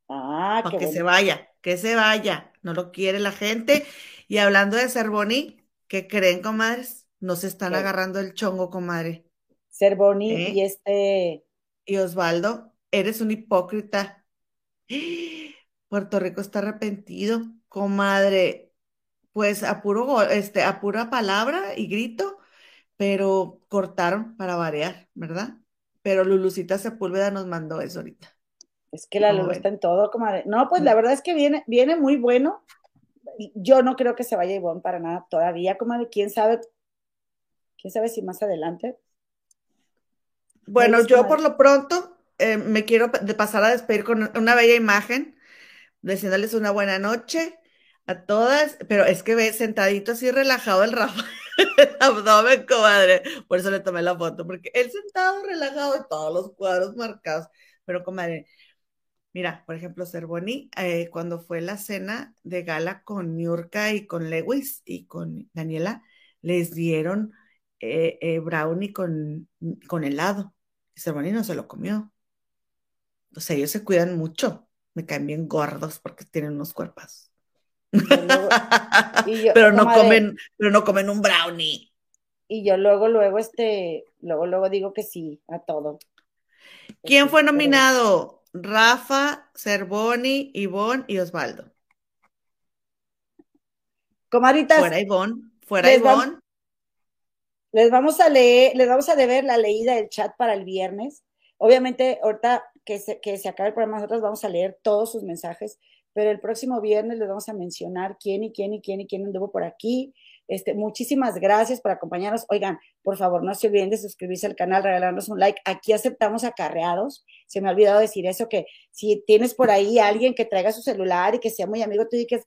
S1: Ah,
S2: Para que se vaya, que se vaya. No lo quiere la gente. Y hablando de Cervoni, ¿qué creen, comadres? Nos están agarrando el chongo, comadre.
S1: Cervoni ¿Eh? y este.
S2: Y Osvaldo, eres un hipócrita. [GASPS] Puerto Rico está arrepentido, comadre pues a puro, este, a pura palabra y grito, pero cortaron para variar, ¿verdad? Pero Lulucita Sepúlveda nos mandó eso ahorita.
S1: Es que la Lulu está en todo, comadre. No, pues la verdad es que viene, viene muy bueno. Yo no creo que se vaya Ivonne para nada todavía, comadre. ¿Quién sabe? ¿Quién sabe si más adelante?
S2: Bueno, yo por lo pronto eh, me quiero de pasar a despedir con una bella imagen, deseándoles una buena noche a todas, pero es que ve sentadito así relajado el Rafa, [LAUGHS] el abdomen, comadre. Por eso le tomé la foto, porque él sentado relajado y todos los cuadros marcados. Pero, comadre, mira, por ejemplo, Cervoni, eh, cuando fue la cena de gala con Niurka y con Lewis y con Daniela, les dieron eh, eh, brownie con, con helado. Y Cervoni no se lo comió. O sea, ellos se cuidan mucho. Me caen bien gordos porque tienen unos cuerpos pero no comen, pero no comen un brownie.
S1: Y yo luego, luego, este, luego, luego digo que sí a todo.
S2: ¿Quién fue nominado? Rafa, Cervoni, Ivonne y Osvaldo. Fuera Ivonne, fuera Ivonne.
S1: les vamos a leer, les vamos a deber la leída del chat para el viernes. Obviamente, ahorita que se, que se acabe el programa, nosotros vamos a leer todos sus mensajes, pero el próximo viernes les vamos a mencionar quién y quién y quién y quién anduvo por aquí. Este, muchísimas gracias por acompañarnos. Oigan, por favor, no se olviden de suscribirse al canal, regalarnos un like. Aquí aceptamos acarreados. Se me ha olvidado decir eso, que si tienes por ahí alguien que traiga su celular y que sea muy amigo, tú dices,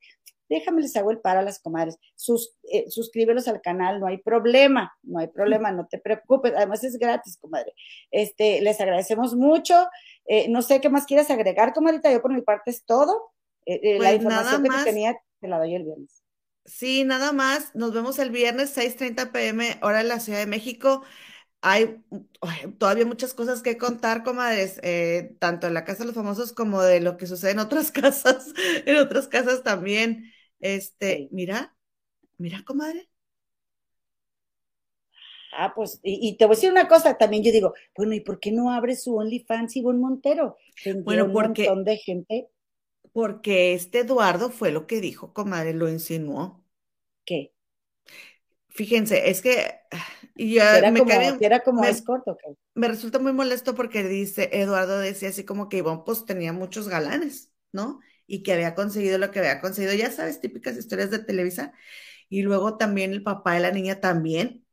S1: déjame les hago el para a las comadres. Sus, eh, suscríbelos al canal, no hay problema, no hay problema, no te preocupes. Además es gratis, comadre. Este, les agradecemos mucho. Eh, no sé qué más quieres agregar, comadrita. Yo por mi parte es todo. Eh, la pues información que tenía te la doy el viernes.
S2: Sí, nada más. Nos vemos el viernes 6:30 pm, hora en la Ciudad de México. Hay todavía muchas cosas que contar, comadres, eh, tanto en la Casa de los Famosos como de lo que sucede en otras [LAUGHS] casas, en otras casas también. Este, mira, mira, comadre.
S1: Ah, pues, y, te voy a decir una cosa también, yo digo, bueno, ¿y por qué no abre su OnlyFans Ivonne Montero?
S2: bueno, porque,
S1: un montón de gente
S2: porque este Eduardo fue lo que dijo, comadre, lo insinuó.
S1: ¿Qué?
S2: Fíjense, es que ya
S1: era
S2: me
S1: como, era como me,
S2: Me resulta muy molesto porque dice, Eduardo decía así como que Ivonne pues tenía muchos galanes, ¿no? Y que había conseguido lo que había conseguido, ya sabes, típicas historias de Televisa. Y luego también el papá de la niña también.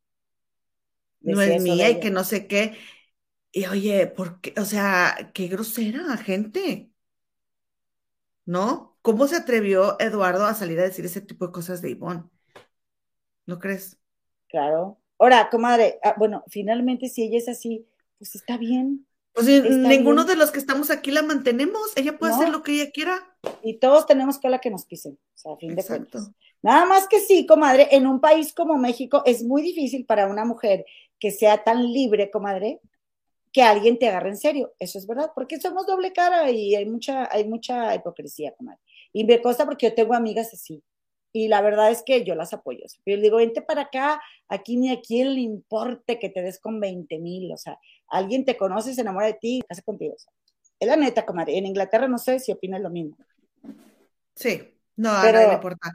S2: no es mía y que no sé qué. Y oye, ¿por qué? O sea, qué grosera gente. ¿No? ¿Cómo se atrevió Eduardo a salir a decir ese tipo de cosas de Ivonne? ¿No crees?
S1: Claro. Ahora, comadre, ah, bueno, finalmente si ella es así, pues está bien.
S2: Pues ninguno de los que estamos aquí la mantenemos, ella puede hacer lo que ella quiera.
S1: Y todos tenemos que la que nos pisen, o sea, a fin de cuentas. Nada más que sí, comadre, en un país como México es muy difícil para una mujer que sea tan libre, comadre, que alguien te agarre en serio. Eso es verdad, porque somos doble cara y hay mucha, hay mucha hipocresía, comadre. Y me consta porque yo tengo amigas así. Y la verdad es que yo las apoyo. Yo digo, vente para acá, aquí ni a quién le importe que te des con 20 mil. O sea, alguien te conoce, se enamora de ti y casa contigo. es la neta, comadre. En Inglaterra no sé si opinas lo mismo.
S2: Sí, no, a Pero, nadie le importa.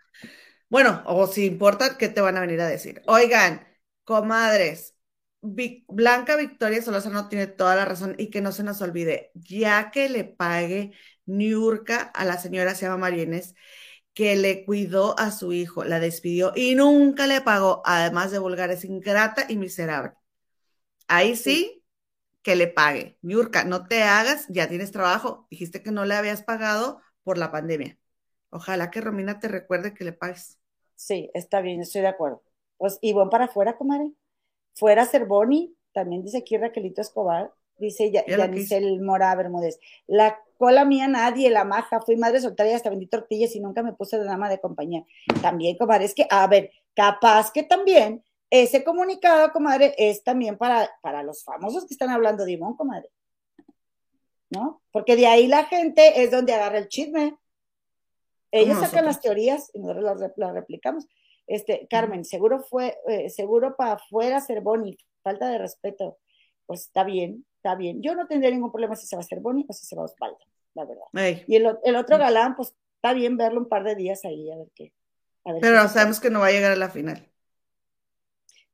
S2: Bueno, o si importa, ¿qué te van a venir a decir? Oigan, comadres, Blanca Victoria no tiene toda la razón y que no se nos olvide, ya que le pague Niurka a la señora, se llama Marienes, que le cuidó a su hijo, la despidió y nunca le pagó, además de vulgar, es ingrata y miserable. Ahí sí, que le pague. Niurka, no te hagas, ya tienes trabajo, dijiste que no le habías pagado por la pandemia. Ojalá que Romina te recuerde que le pagues.
S1: Sí, está bien, estoy de acuerdo. Pues, y van para afuera, comadre fuera Cervoni, también dice aquí Raquelito Escobar, dice ya, Mora Bermúdez. La cola mía nadie, la maja, fui madre soltera y hasta vendí tortillas y nunca me puse de dama de compañía. También, comadre, es que, a ver, capaz que también ese comunicado, comadre, es también para, para los famosos que están hablando de Ivonne, comadre. ¿No? Porque de ahí la gente es donde agarra el chisme. Ellos sacan las teorías y nosotros las replicamos. Este, Carmen, seguro fue, eh, seguro para afuera ser Boni, falta de respeto. Pues está bien, está bien. Yo no tendría ningún problema si se va a ser Boni o si se va a Osvaldo, la verdad. Y el, otro mm. galán, pues está bien verlo un par de días ahí, a ver qué.
S2: Pero sabemos que no va a llegar a la final.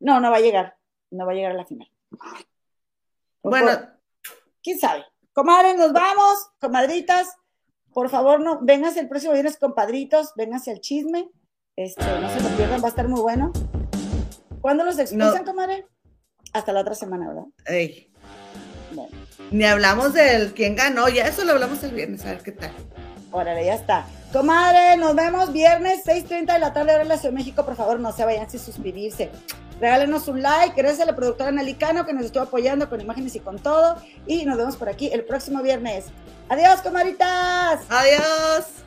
S1: No, no va a llegar, no va a llegar a la final.
S2: Bueno,
S1: quién sabe. Comadres, nos vamos, comadritas. Por favor, no, vénganse el próximo viernes, compadritos, vénganse al chisme. Este, no se lo pierdan, va a estar muy bueno. ¿Cuándo los expulsan, comadre? Hasta la otra semana, ¿verdad?
S2: Ey. Ni hablamos del quién ganó, ya eso lo hablamos el viernes, a ver qué tal.
S1: Órale, ya está. Comadre, nos vemos viernes 6.30 de la tarde hora de la Ciudad de México. Por favor, no se vayan sin suscribirse. Regálenos un like. Gracias a la productora Nalicano que nos estuvo apoyando con imágenes y con todo. Y nos vemos por aquí el próximo viernes. Adiós, comadritas.
S2: Adiós.